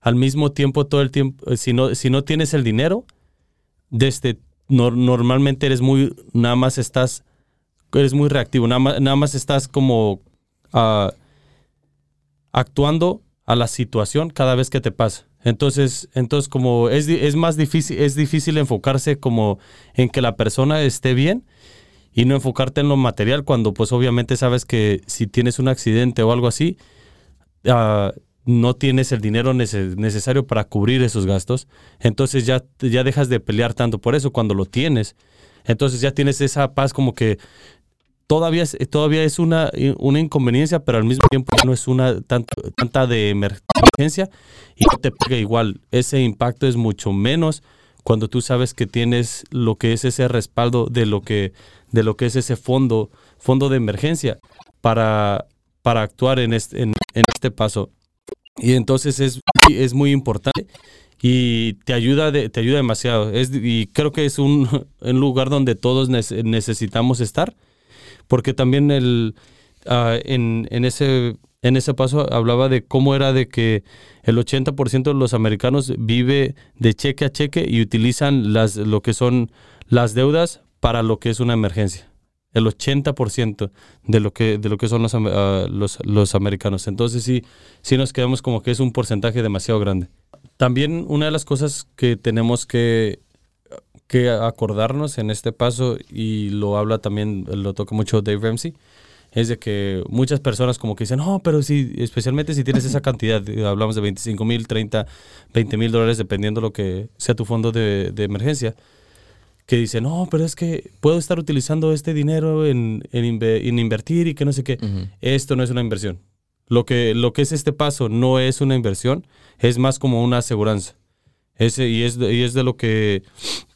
al mismo tiempo todo el tiempo eh, si no si no tienes el dinero desde nor- normalmente eres muy nada más estás eres muy reactivo nada más, nada más estás como ah, actuando a la situación cada vez que te pasa. Entonces, entonces como es, es más difícil, es difícil enfocarse como en que la persona esté bien y no enfocarte en lo material cuando pues obviamente sabes que si tienes un accidente o algo así, ah, no tienes el dinero nece- necesario para cubrir esos gastos. Entonces ya, ya dejas de pelear tanto por eso cuando lo tienes. Entonces ya tienes esa paz como que todavía es, todavía es una, una inconveniencia, pero al mismo tiempo no es una tanto- tanta de emergencia y no te pega igual. Ese impacto es mucho menos cuando tú sabes que tienes lo que es ese respaldo de lo que, de lo que es ese fondo, fondo de emergencia para, para actuar en este, en, este paso. Y entonces es, es muy importante y te ayuda, te ayuda demasiado. Es, y creo que es un, un lugar donde todos nece- necesitamos estar porque también el, ah, en, en, ese, en ese paso hablaba de cómo era de que el 80% de los americanos vive de cheque a cheque y utilizan las, lo que son las deudas para lo que es una emergencia. El 80% de lo que, de lo que son los, ah, los, los americanos. Entonces sí, sí nos quedamos como que es un porcentaje demasiado grande. También una de las cosas que tenemos que que acordarnos en este paso y lo habla también, lo toca mucho Dave Ramsey, es de que muchas personas como que dicen, no, pero si, especialmente si tienes esa cantidad, hablamos de 25 mil, 30, 20 mil dólares, dependiendo lo que sea tu fondo de, de emergencia, que dicen, no, pero es que puedo estar utilizando este dinero en, en, inve- en invertir y que no sé qué. Esto no es una inversión. Lo que, lo que es este paso no es una inversión, es más como una aseguranza. Ese, y, es y es de lo que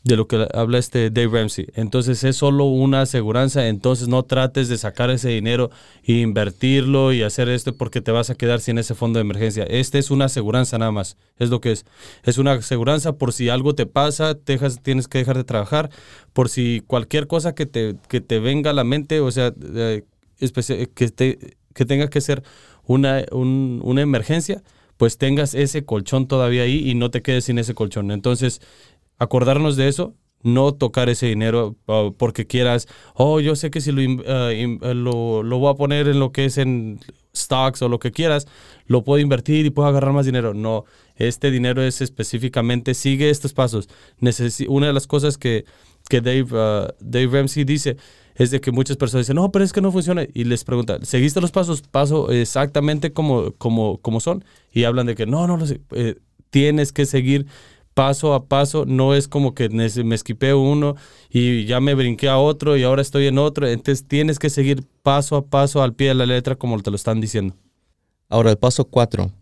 de lo que habla este Dave Ramsey. Entonces es solo una aseguranza, entonces no trates de sacar ese dinero e invertirlo y hacer esto porque te vas a quedar sin ese fondo de emergencia. Este es una aseguranza nada más, es lo que es. Es una aseguranza por si algo te pasa, te tienes que dejar de trabajar, por si cualquier cosa que te, que te venga a la mente, o sea, eh, que, te, que tenga que ser una, un- una emergencia, pues tengas ese colchón todavía ahí y no te quedes sin ese colchón. Entonces, acordarnos de eso, no tocar ese dinero uh, porque quieras, oh, yo sé que si lo, in- uh, lo, lo voy a poner en lo que es en, stocks o lo que quieras, lo puedo invertir y puedo agarrar más dinero. No, este dinero es específicamente, sigue estos pasos. Una de las cosas que, que Dave, Dave Ramsey dice es de que muchas personas dicen, no, pero es que no funciona. Y les pregunta, ¿seguiste los pasos? Paso exactamente como, como, como son. Y hablan de que no, no, lo sé. Eh, tienes que seguir paso a paso, no es como que me esquipé uno y ya me brinqué a otro y ahora estoy en otro, entonces tienes que seguir paso a paso al pie de la letra como te lo están diciendo. Ahora el paso cuatro.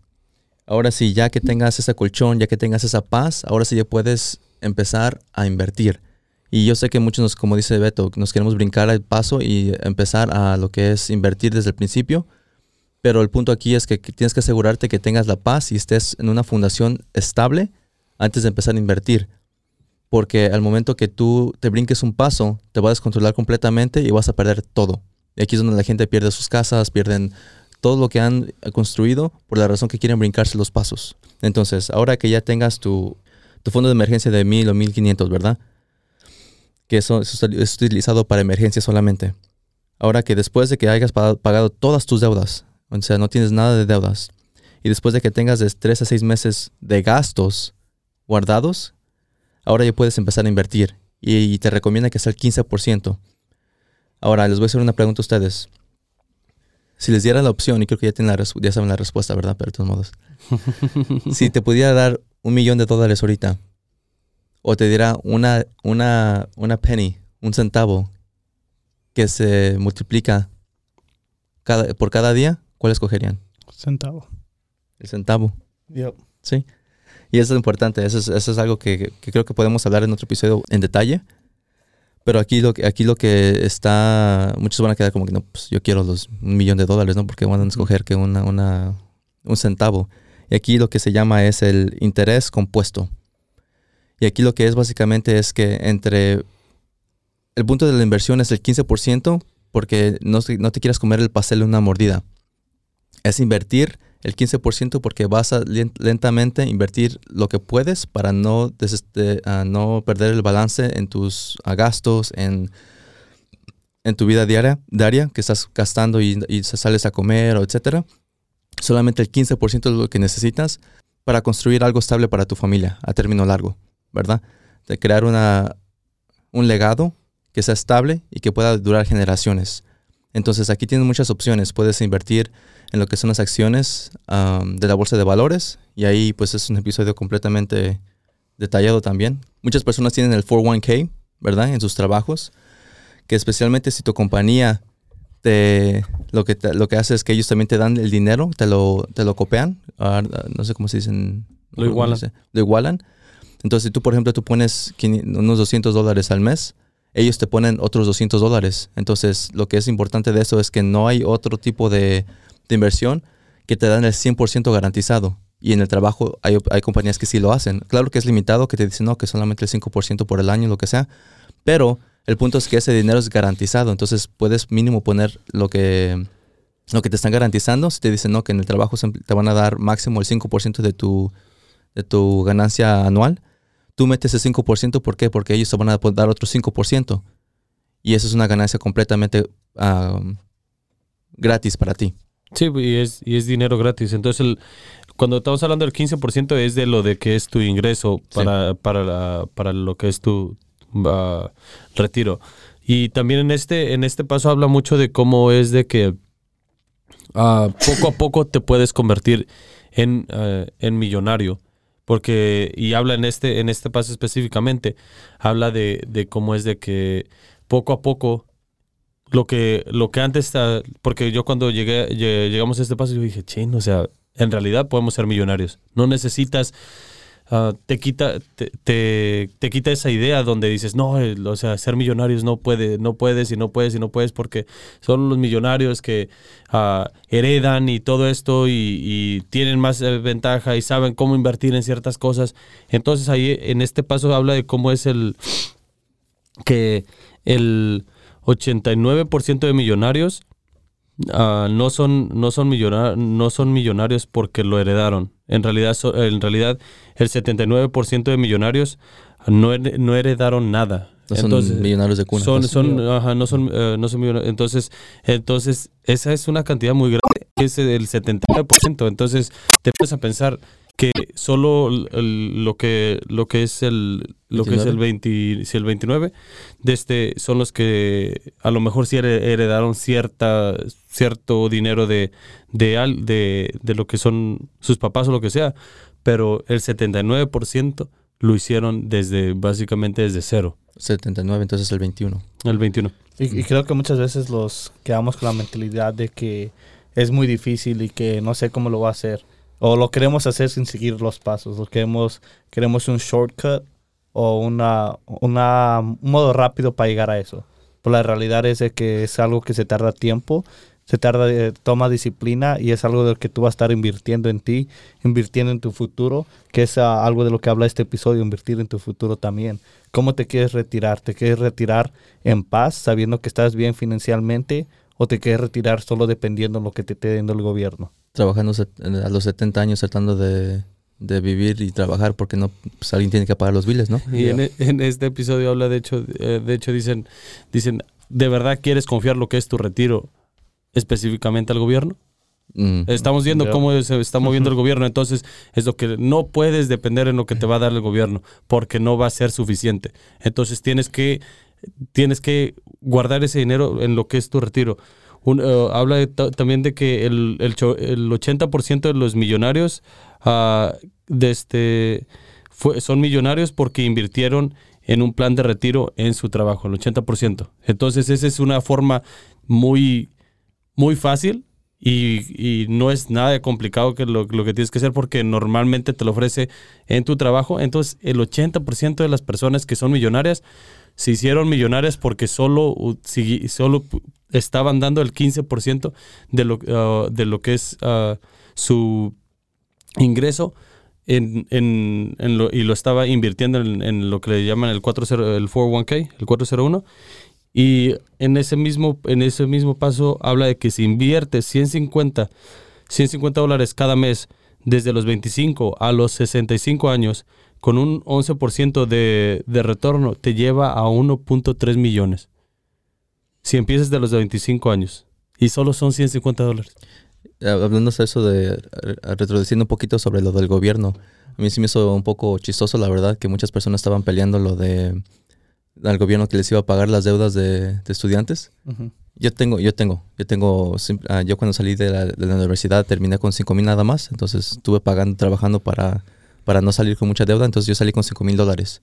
Ahora sí, ya que tengas ese colchón, ya que tengas esa paz, ahora sí ya puedes empezar a invertir. Y yo sé que muchos, nos, como dice Beto, nos queremos brincar al paso y empezar a lo que es invertir desde el principio. Pero el punto aquí es que tienes que asegurarte que tengas la paz y estés en una fundación estable antes de empezar a invertir. Porque al momento que tú te brinques un paso, te vas a descontrolar completamente y vas a perder todo. Y aquí es donde la gente pierde sus casas, pierden todo lo que han construido por la razón que quieren brincarse los pasos. Entonces, ahora que ya tengas tu, fondo de emergencia de 1000 o 1500, ¿verdad? Que eso, es utilizado para emergencia solamente. Ahora que después de que hayas pagado todas tus deudas, o sea, no tienes nada de deudas, y después de que tengas de 3 a 6 meses de gastos, guardados, ahora ya puedes empezar a invertir y, te recomienda que sea el 15%. Ahora, les voy a hacer una pregunta a ustedes. Si les diera la opción, y creo que ya, tienen la ya saben la respuesta, ¿verdad? Pero de todos modos. si te pudiera dar un millón de dólares ahorita, o te diera una, una, una penny, un centavo, que se multiplica cada, por cada día, ¿cuál escogerían? Centavo. El centavo. Yep. Sí. Y eso es importante, eso es, eso es algo que, que, creo que podemos hablar en otro episodio en detalle. Pero aquí lo, aquí lo que está, muchos van a quedar como que no, pues yo quiero los un millón de dólares, ¿no? Porque van a escoger que una, una, un centavo. Y aquí lo que se llama es el interés compuesto. Y aquí lo que es básicamente es que entre el punto de la inversión es el 15% porque no, no te quieras comer el pastel de una mordida. Es invertir el 15% porque vas a lentamente invertir lo que puedes para no, este, no perder el balance en tus gastos, en, en tu vida diaria, diaria que estás gastando y, sales a comer etcétera. Solamente el 15% es lo que necesitas para construir algo estable para tu familia a término largo, ¿verdad? De crear una, un legado que sea estable y que pueda durar generaciones. Entonces aquí tienes muchas opciones. Puedes invertir en lo que son las acciones de la bolsa de valores y ahí pues es un episodio completamente detallado también. Muchas personas tienen el 401k, ¿verdad? En sus trabajos, que especialmente si tu compañía te, lo, que lo que hace es que ellos también te dan el dinero, te lo, te lo copian, ah, no sé cómo se dicen. Lo igualan. lo igualan. Entonces, si tú, por ejemplo, tú pones unos 200 dólares al mes, ellos te ponen otros 200 dólares. Entonces, lo que es importante de eso es que no hay otro tipo de inversión que te dan el 100% garantizado. Y en el trabajo hay, hay, compañías que sí lo hacen. Claro que es limitado, que te dicen no, que solamente el 5% por el año, lo que sea. Pero el punto es que ese dinero es garantizado. Entonces puedes mínimo poner lo que, lo que te están garantizando. Si te dicen no, que en el trabajo te van a dar máximo el 5% de tu, de tu ganancia anual, tú metes ese 5%. ¿Por qué? Porque ellos te van a dar otro 5%. Y eso es una ganancia completamente ah, gratis para ti. Sí, y es, y es dinero gratis. Entonces, el, cuando estamos hablando del 15% es de lo de que es tu ingreso para, para, para lo que es tu ah, retiro. Y también en este, en este paso habla mucho de cómo es de que uh, poco a poco te puedes convertir en, uh, en millonario. Porque, y habla en este, en este paso específicamente, habla de, de cómo es de que poco a poco lo que, lo que antes, porque yo cuando llegué, llegamos a este paso, yo dije, ching, o sea, en realidad podemos ser millonarios. No necesitas, ah, te, quita, te, te, quita esa idea donde dices, no, o sea, ser millonarios no, puede, no puedes y no puedes y no puedes porque son los millonarios que uh, heredan y todo esto y, tienen más eh, ventaja y saben cómo invertir en ciertas cosas. Entonces ahí en este paso habla de cómo es el que el 89% de millonarios uh, no, son, no, son no son millonarios porque lo heredaron. En realidad, en realidad el 79% de millonarios no, no heredaron nada. No son millonarios de cuna. Son, son, ajá, no son, uh, no son millonarios. Entonces, entonces, esa es una cantidad muy grande es el 79%. Entonces te pones a pensar que solo el- lo que lo que es el lo que es el 20 si el 29 de este son los que a lo mejor sí here- heredaron cierta cierto dinero de de, al- de de lo que son sus papás o lo que sea, pero el 79% lo hicieron desde básicamente desde cero, 79, entonces el 21. el 21. Y, y creo que muchas veces los quedamos con la mentalidad de que es muy difícil y que no sé cómo lo voy a hacer. O lo queremos hacer sin seguir los pasos. Lo queremos, queremos un shortcut o una, una, un modo rápido para llegar a eso. Pero la realidad es de que es algo que se tarda tiempo, se tarda, eh, toma disciplina y es algo de lo que tú vas a estar invirtiendo en ti, invirtiendo en tu futuro, que es ah, algo de lo que habla este episodio, invertir en tu futuro también. ¿Cómo te quieres retirar? ¿Te quieres retirar en paz, sabiendo que estás bien financieramente? ¿O te quieres retirar solo dependiendo de lo que te esté dando el gobierno? Trabajando a los 70 años tratando de, de vivir y trabajar porque no pues, alguien tiene que pagar los biles, ¿no? Y en, e- en este episodio habla, de hecho, eh, de hecho dicen, dicen, ¿de verdad quieres confiar lo que es tu retiro específicamente al gobierno? Mm. Estamos viendo cómo se está moviendo el gobierno, entonces es lo que no puedes depender en lo que te va a dar el gobierno, porque no va a ser suficiente. Entonces tienes que, tienes que guardar ese dinero en lo que es tu retiro. Eh, habla también de que el, el, el 80% de los millonarios ah, este, son millonarios porque invirtieron en un plan de retiro en su trabajo, el 80%. Entonces esa es una forma muy, muy fácil y, y no es nada complicado que lo que tienes que hacer porque normalmente te lo ofrece en tu trabajo. Entonces el 80% de las personas que son millonarias se hicieron millonarias porque solo, solo estaban dando el 15% de lo, ah, de lo que es ah, su ingreso en, en- en lo, y lo estaba invirtiendo en, en lo que le llaman el, 40, el 401k, el 401. Y en ese mismo, en ese mismo paso habla de que si inviertes 150, 150 dólares cada mes desde los 25 a los 65 años, con un 11% de, de retorno, te lleva a 1.3 millones. Si empiezas de los 25 años. Y solo son 150 dólares. Eh, Hablando de eso de re- retrocediendo un poquito sobre lo del gobierno, a mí sí me hizo un poco chistoso, la verdad, que muchas personas estaban peleando lo de al gobierno que les iba a pagar las deudas de, de estudiantes. Yo tengo, yo tengo, yo tengo, ah, yo cuando salí de la, de la universidad terminé con 5 mil nada más, entonces estuve pagando, trabajando para, para no salir con mucha deuda, entonces yo salí con 5 mil dólares.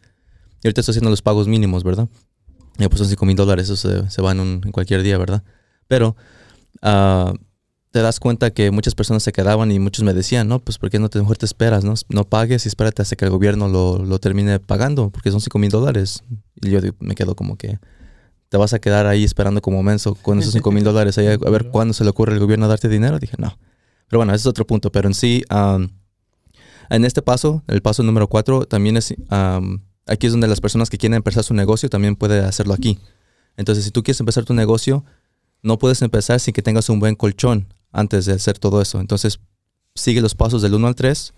Y ahorita estoy haciendo los pagos mínimos, ¿verdad? Y pues son 5 mil dólares, eso se, se va en, un- en cualquier día, ¿verdad? Pero ah, te das cuenta que muchas personas se quedaban y muchos me decían, no, pues ¿por qué no te, mejor te esperas, no? No pagues y espérate hasta que el gobierno lo, lo termine pagando, porque son 5 mil dólares. Y yo me quedo como que te vas a quedar ahí esperando como menso con esos 5 mil dólares a ver cuándo se le ocurre al gobierno darte dinero. Dije, no. Pero bueno, ese es otro punto. Pero en sí, am, en este paso, el paso número 4, también es, am, aquí es donde las personas que quieren empezar su negocio también pueden hacerlo aquí. Entonces, si tú quieres empezar tu negocio, no puedes empezar sin que tengas un buen colchón antes de hacer todo eso. Entonces, sigue los pasos del 1 al 3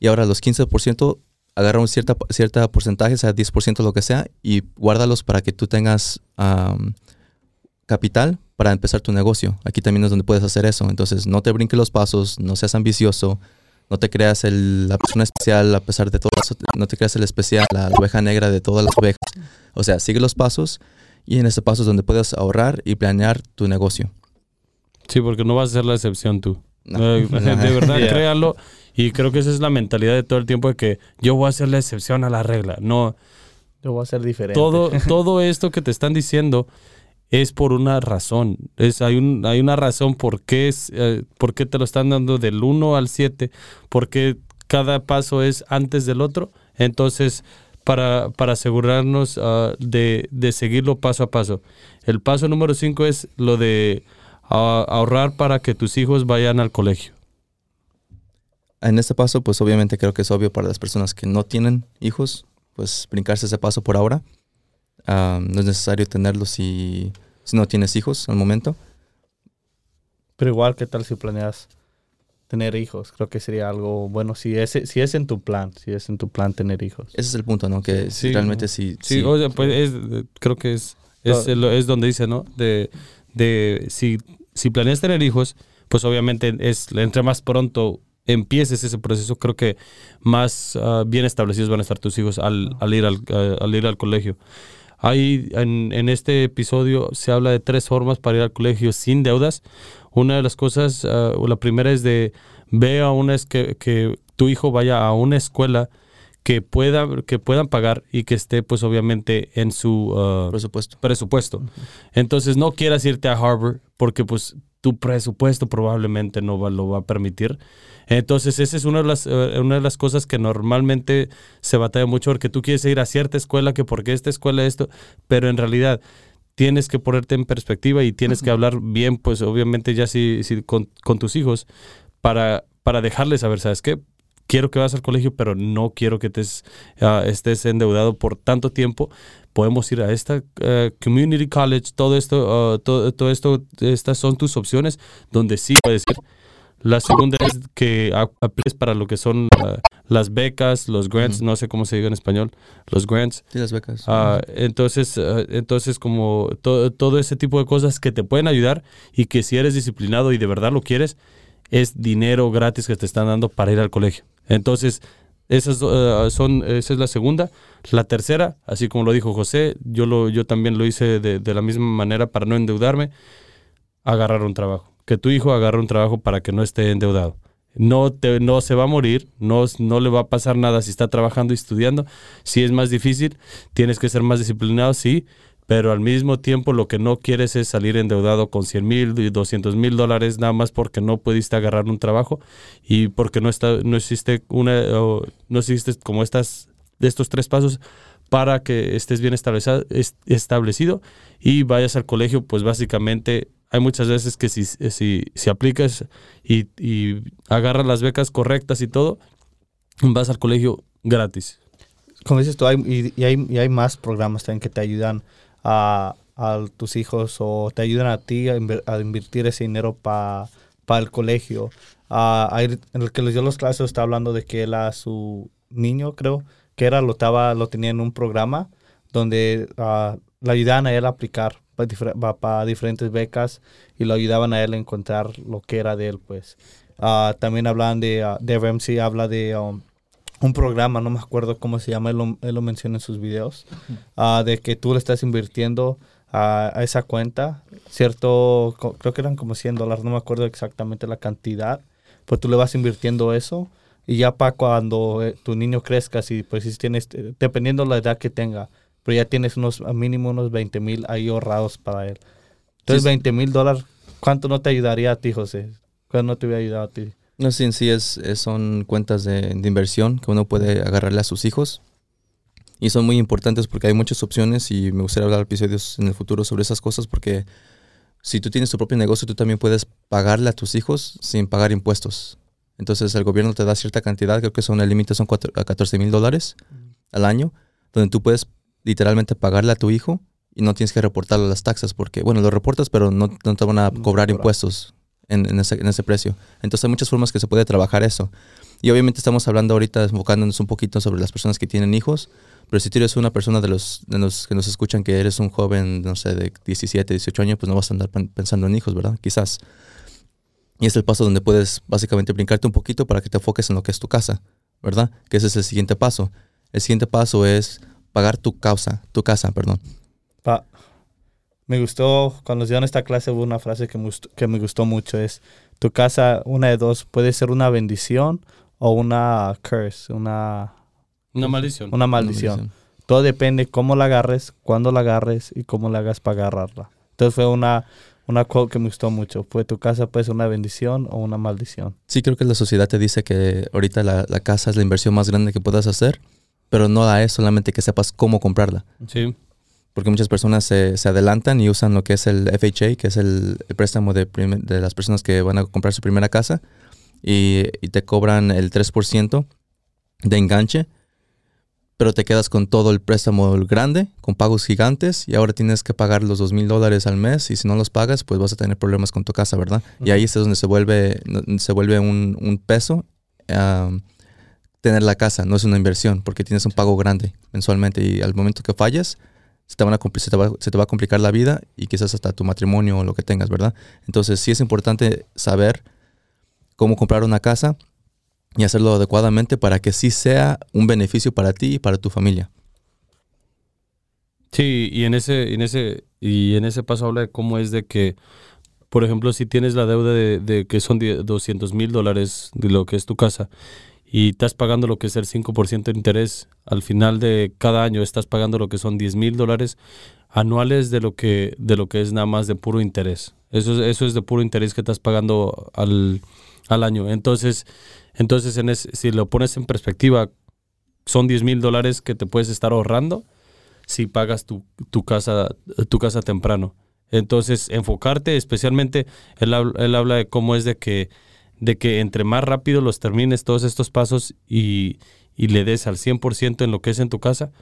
y ahora los 15% agarra un cierta, cierta porcentaje, sea 10% lo que sea, y guárdalos para que tú tengas am, capital para empezar tu negocio. Aquí también es donde puedes hacer eso. Entonces, no te brinques los pasos, no seas ambicioso, no te creas el- la persona especial a pesar de todo eso, no te creas el especial, la oveja negra de todas las ovejas. O sea, sigue los pasos y en ese paso es donde puedes ahorrar y planear tu negocio. Sí, porque no vas a ser la excepción tú. No. De verdad, Yeah. créanlo. Y creo que esa es la mentalidad de todo el tiempo de que yo voy a ser la excepción a la regla. No, Yo voy a ser diferente. todo, todo esto que te están diciendo es por una razón. Es, hay, un, hay una razón por qué, es, eh, por qué te lo están dando del 1 al 7, porque cada paso es antes del otro. Entonces, para, para asegurarnos ah, de, de seguirlo paso a paso. El paso número 5 es lo de ah, ahorrar para que tus hijos vayan al colegio. En este paso, pues obviamente creo que es obvio para las personas que no tienen hijos, pues brincarse ese paso por ahora. Ah, no es necesario tenerlo si, si no tienes hijos al momento. Pero igual, ¿qué tal si planeas tener hijos? Creo que sería algo bueno si es, si es en tu plan, si es en tu plan tener hijos. Ese es el punto, ¿no? Que si Sí. realmente si... Sí, si- o sea, pues es, eh, creo que es, es, es donde dice, ¿no? De, de si, si planeas tener hijos, pues obviamente es entre más pronto empieces ese proceso, creo que más ah, bien establecidos van a estar tus hijos al, al ir, al, ah, al ir al colegio. Hay, en, en, este episodio se habla de tres formas para ir al colegio sin deudas. Una de las cosas, uh, la primera es de ve a una es que, que, tu hijo vaya a una escuela que pueda que puedan pagar y que esté pues obviamente en su uh, presupuesto. presupuesto. Entonces no quieras irte a Harvard porque pues tu presupuesto probablemente no va, lo va a permitir. Entonces, esa es una de, las, uh, una de las cosas que normalmente se batalla mucho porque tú quieres ir a cierta escuela, que porque esta escuela esto, pero en realidad tienes que ponerte en perspectiva y tienes uh -huh. que hablar bien, pues obviamente ya si, si con, con, tus hijos para, para dejarles saber, ¿sabes qué? Quiero que vas al colegio, pero no quiero que te, uh, estés endeudado por tanto tiempo podemos ir a esta uh, community college, todo esto, uh, todo, todo, esto, estas son tus opciones donde sí puedes ir. La segunda es que apliques para lo que son uh, las becas, los grants, -huh. no sé cómo se diga en español, los grants. Sí, las becas. entonces, entonces como to todo ese tipo de cosas que te pueden ayudar y que si eres disciplinado y de verdad lo quieres, es dinero gratis que te están dando para ir al colegio. Entonces, esas, uh, son, esa es la segunda. La tercera, así como lo dijo José, yo, lo, yo también lo hice de, de, la misma manera para no endeudarme, agarrar un trabajo. Que tu hijo agarre un trabajo para que no esté endeudado. No, te, no se va a morir, no, no le va a pasar nada si está trabajando y estudiando. Si es más difícil, tienes que ser más disciplinado, sí, pero al mismo tiempo lo que no quieres es salir endeudado con 100 mil y 200 mil dólares nada más porque no pudiste agarrar un trabajo y porque no, está, no existe una, no existe como estas, de estos tres pasos para que estés bien establecido, y vayas al colegio, pues básicamente hay muchas veces que si, si, si aplicas y, agarras las becas correctas y todo, vas al colegio gratis. Como dices tú, hay, y, hay, y hay más programas también que te ayudan a, a tus hijos o te ayudan a ti a, inver, a invertir ese dinero para pa el colegio. Uh, el que les dio los clases está hablando de que él a su niño, creo, que era, lo, estaba, lo tenía en un programa donde uh, le ayudaban a él a aplicar para, difer diferentes becas y lo ayudaban a él a encontrar lo que era de él, pues. Uh, también hablan de, de Ramsey, habla de um, un programa, no me acuerdo cómo se llama, él lo, él lo menciona en sus videos, uh, de que tú le estás invirtiendo a, a, esa cuenta, cierto, creo que eran como 100 dólares, no me acuerdo exactamente la cantidad, pues tú le vas invirtiendo eso y ya para cuando eh, tu niño crezca, si pues si tienes, dependiendo la edad que tenga, pero ya tienes unos, mínimo unos 20 mil ahí ahorrados para él. Entonces, sí, 20 mil dólares, ¿cuánto no te ayudaría a ti, José? ¿Cuánto no te hubiera ayudado a ti? No, sí, en sí es, es son cuentas de, de, inversión que uno puede agarrarle a sus hijos. Y son muy importantes porque hay muchas opciones y me gustaría hablar episodios en el futuro sobre esas cosas porque si tú tienes tu propio negocio, tú también puedes pagarle a tus hijos sin pagar impuestos. Entonces el gobierno te da cierta cantidad, creo que son el límite son cuatro, a 14 mil dólares al año, donde tú puedes literalmente pagarle a tu hijo y no tienes que reportarlo a las taxas porque, bueno, lo reportas, pero no, no te van a cobrar impuestos en, en, ese, en, ese, precio. Entonces hay muchas formas que se puede trabajar eso. Y obviamente estamos hablando ahorita, enfocándonos un poquito sobre las personas que tienen hijos, pero si tú eres una persona de los, de los que nos escuchan que eres un joven, no sé, de 17, 18 años, pues no vas a andar pensando en hijos, ¿verdad? Quizás. Y es el paso donde puedes básicamente brincarte un poquito para que te enfoques en lo que es tu casa, ¿verdad? Que ese es el siguiente paso. El siguiente paso es pagar tu causa, tu casa, perdón. Pa me gustó, cuando nos dieron esta clase hubo una frase que me, gustó, que me gustó mucho, es, tu casa, una de dos, puede ser una bendición o una curse, una... Una maldición. Una maldición. Una maldición. Todo depende cómo la agarres, cuándo la agarres y cómo la hagas para agarrarla. Entonces fue una, una quote que me gustó mucho. Fue tu casa puede ser una bendición o una maldición. Sí, creo que la sociedad te dice que ahorita la, la casa es la inversión más grande que puedas hacer, pero no da es solamente que sepas cómo comprarla. Sí porque muchas personas se, se, adelantan y usan lo que es el FHA, que es el, el préstamo de, de, las personas que van a comprar su primera casa, y, y te cobran el 3% de enganche, pero te quedas con todo el préstamo grande, con pagos gigantes, y ahora tienes que pagar los dos mil dólares al mes, y si no los pagas, pues vas a tener problemas con tu casa, ¿verdad? Uh -huh. Y ahí es donde se vuelve, se vuelve un, un peso. Um, tener la casa no es una inversión porque tienes un pago grande mensualmente y al momento que fallas se te, van a, se, te va, se te va a complicar la vida y quizás hasta tu matrimonio o lo que tengas, ¿verdad? Entonces sí es importante saber cómo comprar una casa y hacerlo adecuadamente para que sí sea un beneficio para ti y para tu familia. Sí, y en ese, en ese, y en ese paso habla de cómo es de que, por ejemplo, si tienes la deuda de, de que son 200 mil dólares de lo que es tu casa y estás pagando lo que es el 5% de interés, al final de cada año estás pagando lo que son 10 mil dólares anuales de lo que, de lo que es nada más de puro interés. Eso es, eso es de puro interés que estás pagando al, al año. Entonces, entonces si lo pones en perspectiva, son 10 mil dólares que te puedes estar ahorrando si pagas tu, tu casa tu casa temprano. Entonces, enfocarte, especialmente, él, él habla de cómo es de que, de que entre más rápido los termines todos estos pasos y, y le des al 100% en lo que es en tu casa,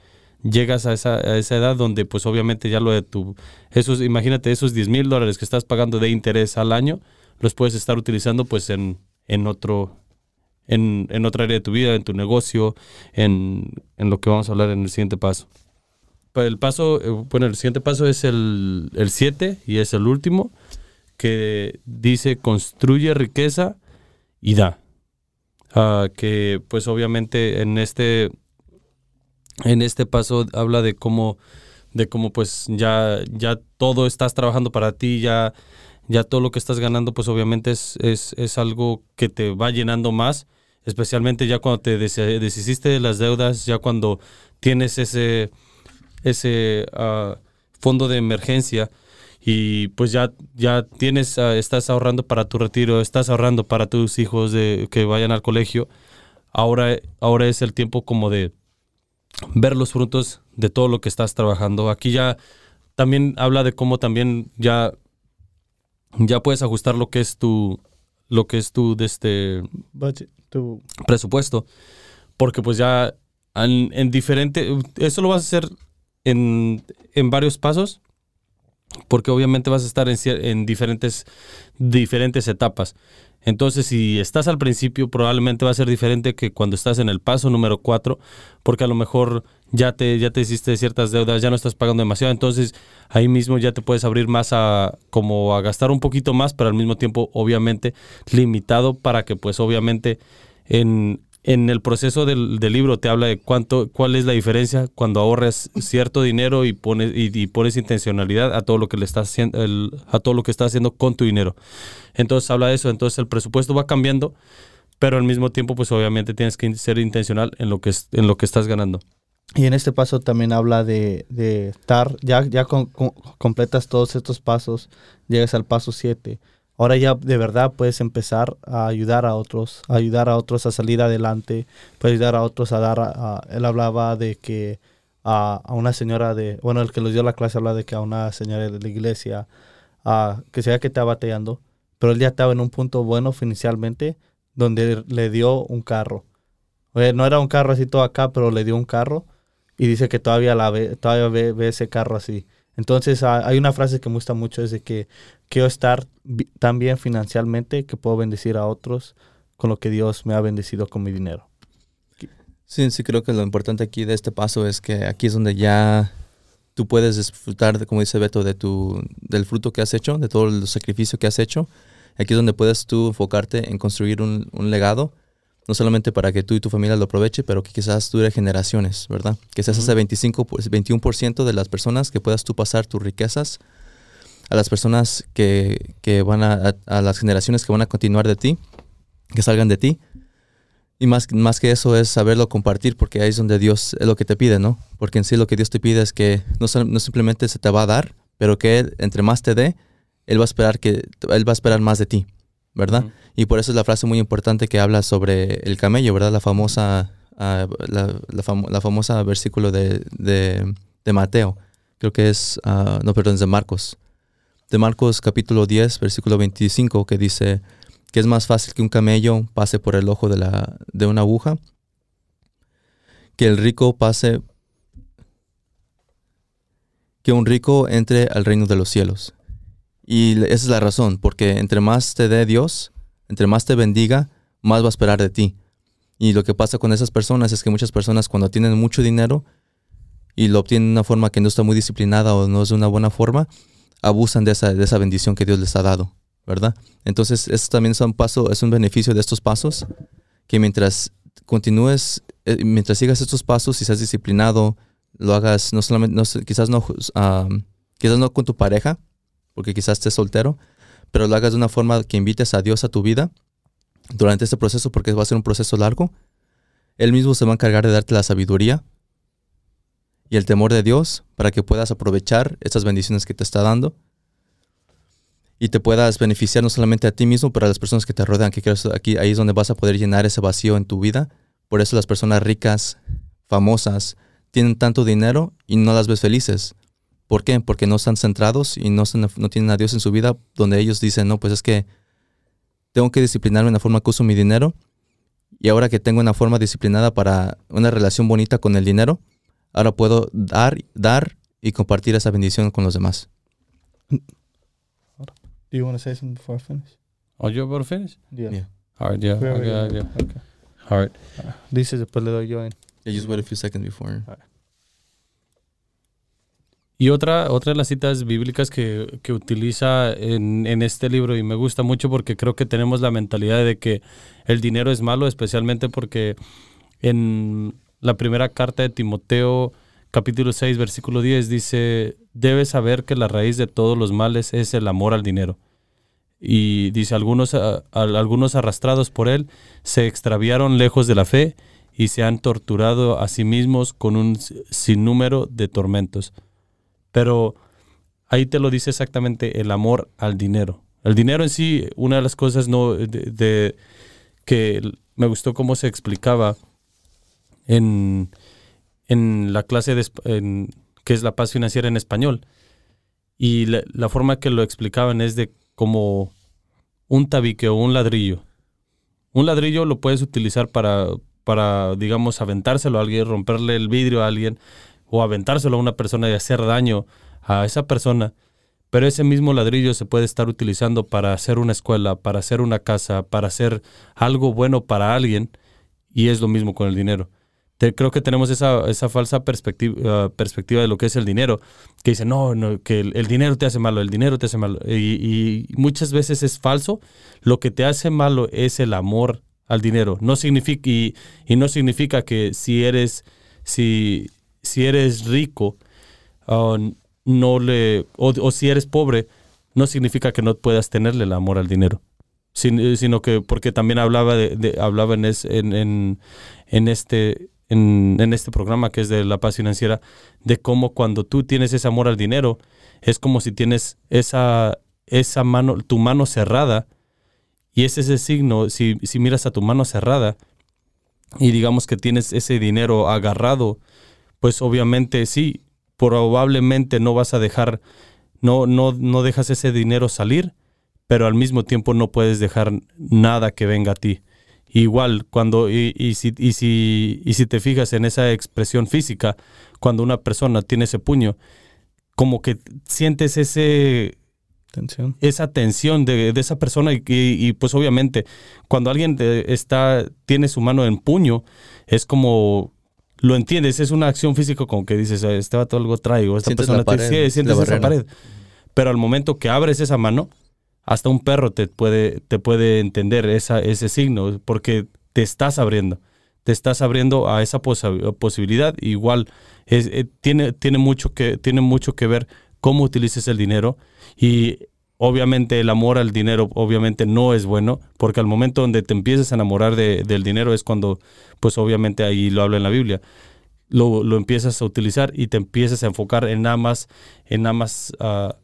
llegas a esa, a esa edad donde pues obviamente ya lo de tu, esos, imagínate esos 10 mil dólares que estás pagando de interés al año, los puedes estar utilizando pues en, en otro, en, en otra área de tu vida, en tu negocio, en, en lo que vamos a hablar en el siguiente paso. Pa- El paso, eh, bueno, el siguiente paso es el 7 y es el último, que dice construye riqueza y da. Ah, que pues obviamente en este, en este paso habla de cómo, de cómo pues ya, ya todo estás trabajando para ti, ya, ya todo lo que estás ganando pues obviamente es, es, es algo que te va llenando más, especialmente ya cuando te des- deshiciste de las deudas, ya cuando tienes ese, ese ah, fondo de emergencia y pues ya, ya tienes, ah, estás ahorrando para tu retiro, estás ahorrando para tus hijos de, que vayan al colegio, ahora, ahora es el tiempo como de ver los frutos de todo lo que estás trabajando. Aquí ya también habla de cómo también ya, ya puedes ajustar lo que es tu, lo que es tu, de este, Budget, tu- presupuesto. Porque pues ya en, en diferente, eso lo vas a hacer en, en varios pasos. Porque obviamente vas a estar en, diferentes etapas. Entonces, si estás al principio, probablemente va a ser diferente que cuando estás en el paso número 4, porque a lo mejor ya te, ya te hiciste ciertas deudas, ya no estás pagando demasiado, entonces ahí mismo ya te puedes abrir más a como a gastar un poquito más, pero al mismo tiempo obviamente limitado para que pues obviamente en, en el proceso del, libro te habla de cuánto, cuál es la diferencia cuando ahorras cierto dinero y pones, y, pones intencionalidad a todo lo que le estás haciendo, a todo lo que estás haciendo con tu dinero. Entonces habla de eso, entonces el presupuesto va cambiando, pero al mismo tiempo, pues obviamente tienes que ser intencional en lo que, en lo que estás ganando. Y en este paso también habla de, estar, ya, ya completas todos estos pasos, llegas al paso 7. Ahora ya de verdad puedes empezar a ayudar a otros, a ayudar a otros a salir adelante, puedes ayudar a otros a dar, a- él hablaba de que a, una señora de, bueno, el que nos dio la clase habla de que a una señora de la iglesia, que sea que estaba batallando, pero él ya estaba en un punto bueno inicialmente, donde le dio un carro. No era un carro así todo acá, pero le dio un carro y dice que todavía la ve, todavía ve ese carro así. Entonces ah, hay una frase que me gusta mucho es de que quiero estar tan bien financieramente que puedo bendecir a otros con lo que Dios me ha bendecido con mi dinero. Sí, sí, creo que lo importante aquí de este paso es que aquí es donde ya tú puedes disfrutar, como dice Beto, de tu, del fruto que has hecho, de todo el sacrificio que has hecho. Aquí es donde puedes tú enfocarte en construir un legado, no solamente para que tú y tu familia lo aproveche, pero que quizás dure generaciones, ¿verdad? Que seas ese 25, pues, 21% de las personas que puedas tú pasar tus riquezas a las personas que, que van a, a, a las generaciones que van a continuar de ti, que salgan de ti. Y más, más que eso es saberlo compartir, porque ahí es donde Dios es lo que te pide, ¿no? Porque en sí lo que Dios te pide es que no, no simplemente se te va a dar, pero que Él, entre más te dé, Él va a esperar que Él va a esperar más de ti, ¿verdad? Y por eso es la frase muy importante que habla sobre el camello, ¿verdad? La famosa, ah, la, la fam- la famosa versículo de, de, de Mateo, creo que es, ah, no, perdón, es de Marcos. De Marcos capítulo 10, versículo 25, que dice que es más fácil que un camello pase por el ojo de, la, de una aguja, que el rico pase, que un rico entre al reino de los cielos. Y esa es la razón, porque entre más te dé Dios, entre más te bendiga, más va a esperar de ti. Y lo que pasa con esas personas es que muchas personas cuando tienen mucho dinero, y lo obtienen de una forma que no está muy disciplinada o no es de una buena forma, abusan de esa, de esa bendición que Dios les ha dado, ¿verdad? Entonces, eso también es un paso, es un beneficio de estos pasos, que mientras continúes, eh, mientras sigas estos pasos y seas disciplinado, lo hagas no solamente, no, quizás no, ah, quizás no con tu pareja, porque quizás estés soltero, pero lo hagas de una forma que invites a Dios a tu vida durante este proceso, porque va a ser un proceso largo. Él mismo se va a encargar de darte la sabiduría y el temor de Dios para que puedas aprovechar estas bendiciones que te está dando y te puedas beneficiar no solamente a ti mismo, pero a las personas que te rodean, que aquí ahí es donde vas a poder llenar ese vacío en tu vida. Por eso las personas ricas, famosas, tienen tanto dinero y no las ves felices. ¿Por qué? Porque no están centrados y no, no tienen a Dios en su vida, donde ellos dicen, no, pues es que tengo que disciplinarme en la forma que uso mi dinero. Y ahora que tengo una forma disciplinada para una relación bonita con el dinero, ahora puedo dar, dar y compartir esa bendición con los demás. Do you want to say something before I finish? Oh, you about to finish? Yeah. Yeah. All right, yeah. Okay, yeah. Okay. All right. Dice después le doy yo en. Yeah, just wait a few seconds before. Y otra, otra de las citas bíblicas que, que utiliza en, en este libro, y me gusta mucho porque creo que tenemos la mentalidad de que el dinero es malo, especialmente porque en la primera carta de Timoteo, capítulo 6, versículo 10, dice, debes saber que la raíz de todos los males es el amor al dinero. Y dice, algunos, algunos arrastrados por él se extraviaron lejos de la fe y se han torturado a sí mismos con un sinnúmero de tormentos. Pero ahí te lo dice exactamente el amor al dinero. El dinero en sí, una de las cosas no de, que me gustó cómo se explicaba en, en la clase de, en- que es la paz financiera en español. Y la, la forma que lo explicaban es de como un tabique o un ladrillo. Un ladrillo lo puedes utilizar para, para, digamos, aventárselo a alguien, romperle el vidrio a alguien o aventárselo a una persona y hacer daño a esa persona. Pero ese mismo ladrillo se puede estar utilizando para hacer una escuela, para hacer una casa, para hacer algo bueno para alguien. Y es lo mismo con el dinero. Creo que tenemos esa, esa falsa perspectiva, perspectiva de lo que es el dinero, que dice, no, no que el, el dinero te hace malo, el dinero te hace malo. Y, y muchas veces es falso. Lo que te hace malo es el amor al dinero. No significa, y, y no significa que si eres, si, si eres rico, ah, no le, o, si eres pobre, no significa que no puedas tenerle el amor al dinero. Sin- sino que porque también hablaba de, hablaba en, en, en este en, en este programa que es de la paz financiera de cómo cuando tú tienes ese amor al dinero es como si tienes esa esa mano tu mano cerrada y es ese signo si, si miras a tu mano cerrada y digamos que tienes ese dinero agarrado pues obviamente sí probablemente no vas a dejar no no no dejas ese dinero salir pero al mismo tiempo no puedes dejar nada que venga a ti. Igual, cuando, y, y si, y, si, y si te fijas en esa expresión física, cuando una persona tiene ese puño, como que sientes ese, Atención. esa tensión de, de esa persona y, y- y, pues obviamente cuando alguien está, tiene su mano en puño, es como... Lo entiendes, es una acción física como que dices, este vato algo traigo, esta Sientes persona pared, te, sí, sientes la esa pared. Pero al momento que abres esa mano, hasta un perro te puede, te puede entender esa, ese signo, porque te estás abriendo. Te estás abriendo a esa posa- posibilidad. Igual es, eh, tiene, tiene, mucho que, tiene mucho que ver cómo utilices el dinero. Y obviamente el amor al dinero obviamente no es bueno, porque al momento donde te empiezas a enamorar de- del dinero es cuando, pues obviamente ahí lo habla en la Biblia, lo, lo empiezas a utilizar y te empiezas a enfocar en nada más, en nada más ah,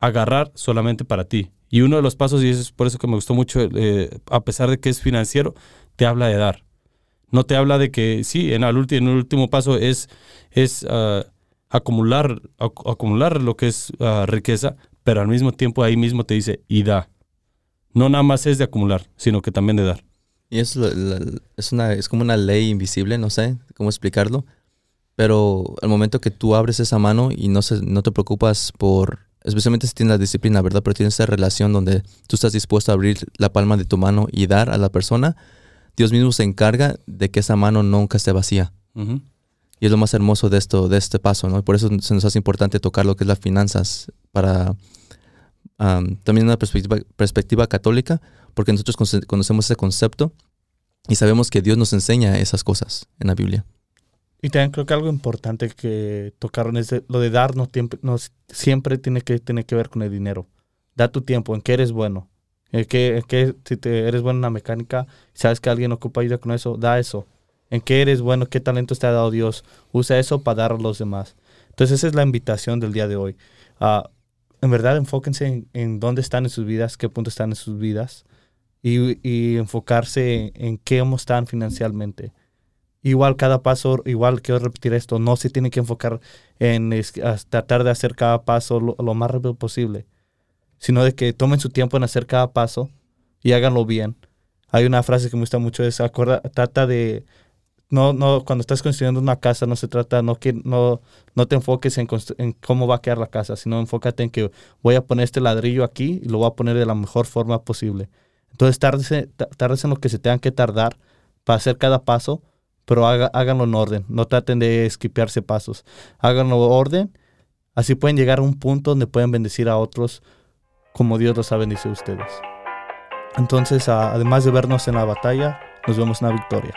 agarrar solamente para ti. Y uno de los pasos, y es por eso que me gustó mucho, eh, a pesar de que es financiero, te habla de dar. No te habla de que, sí, en el, en último paso es, es ah, acumular, ac- acumular lo que es ah, riqueza, pero al mismo tiempo ahí mismo te dice, y da. No nada más es de acumular, sino que también de dar. Y es, la- la- es, una, es como una ley invisible, no sé cómo explicarlo. Pero al momento que tú abres esa mano y no, se, no te preocupas por, especialmente si tienes la disciplina, ¿verdad? Pero tienes esa relación donde tú estás dispuesto a abrir la palma de tu mano y dar a la persona, Dios mismo se encarga de que esa mano nunca esté vacía. Ujú. Y es lo más hermoso de esto, de este paso, ¿no? Por eso se nos hace importante tocar lo que es las finanzas para um, también una perspectiva, católica, porque nosotros conocemos ese concepto y sabemos que Dios nos enseña esas cosas en la Biblia. Y también creo que algo importante que tocaron es lo de darnos tiempo, no, siempre tiene que, tener que ver con el dinero. Da tu tiempo, en qué eres bueno. En qué, en si te, eres bueno en la mecánica, sabes que alguien ocupa ayuda con eso, da eso. En qué eres bueno, qué talento te ha dado Dios, usa eso para dar a los demás. Entonces esa es la invitación del día de hoy. Uh, en verdad enfóquense en, dónde están en sus vidas, qué punto están en sus vidas y, enfocarse en, qué están financieramente igual cada paso, igual quiero repetir esto, no se tiene que enfocar en tratar de hacer cada paso lo, más rápido posible, sino de que tomen su tiempo en hacer cada paso y háganlo bien. Hay una frase que me gusta mucho, es acuerda, trata de, no, no, cuando estás construyendo una casa no se trata, no, que, no, no te enfoques en, en cómo va a quedar la casa, sino enfócate en que voy a poner este ladrillo aquí y lo voy a poner de la mejor forma posible. Entonces, tardes en lo que se tengan que tardar para hacer cada paso, pero háganlo en orden, no traten de esquipearse pasos, háganlo en orden, así pueden llegar a un punto donde pueden bendecir a otros como Dios los ha bendecido a ustedes. Entonces, además de vernos en la batalla, nos vemos en la victoria.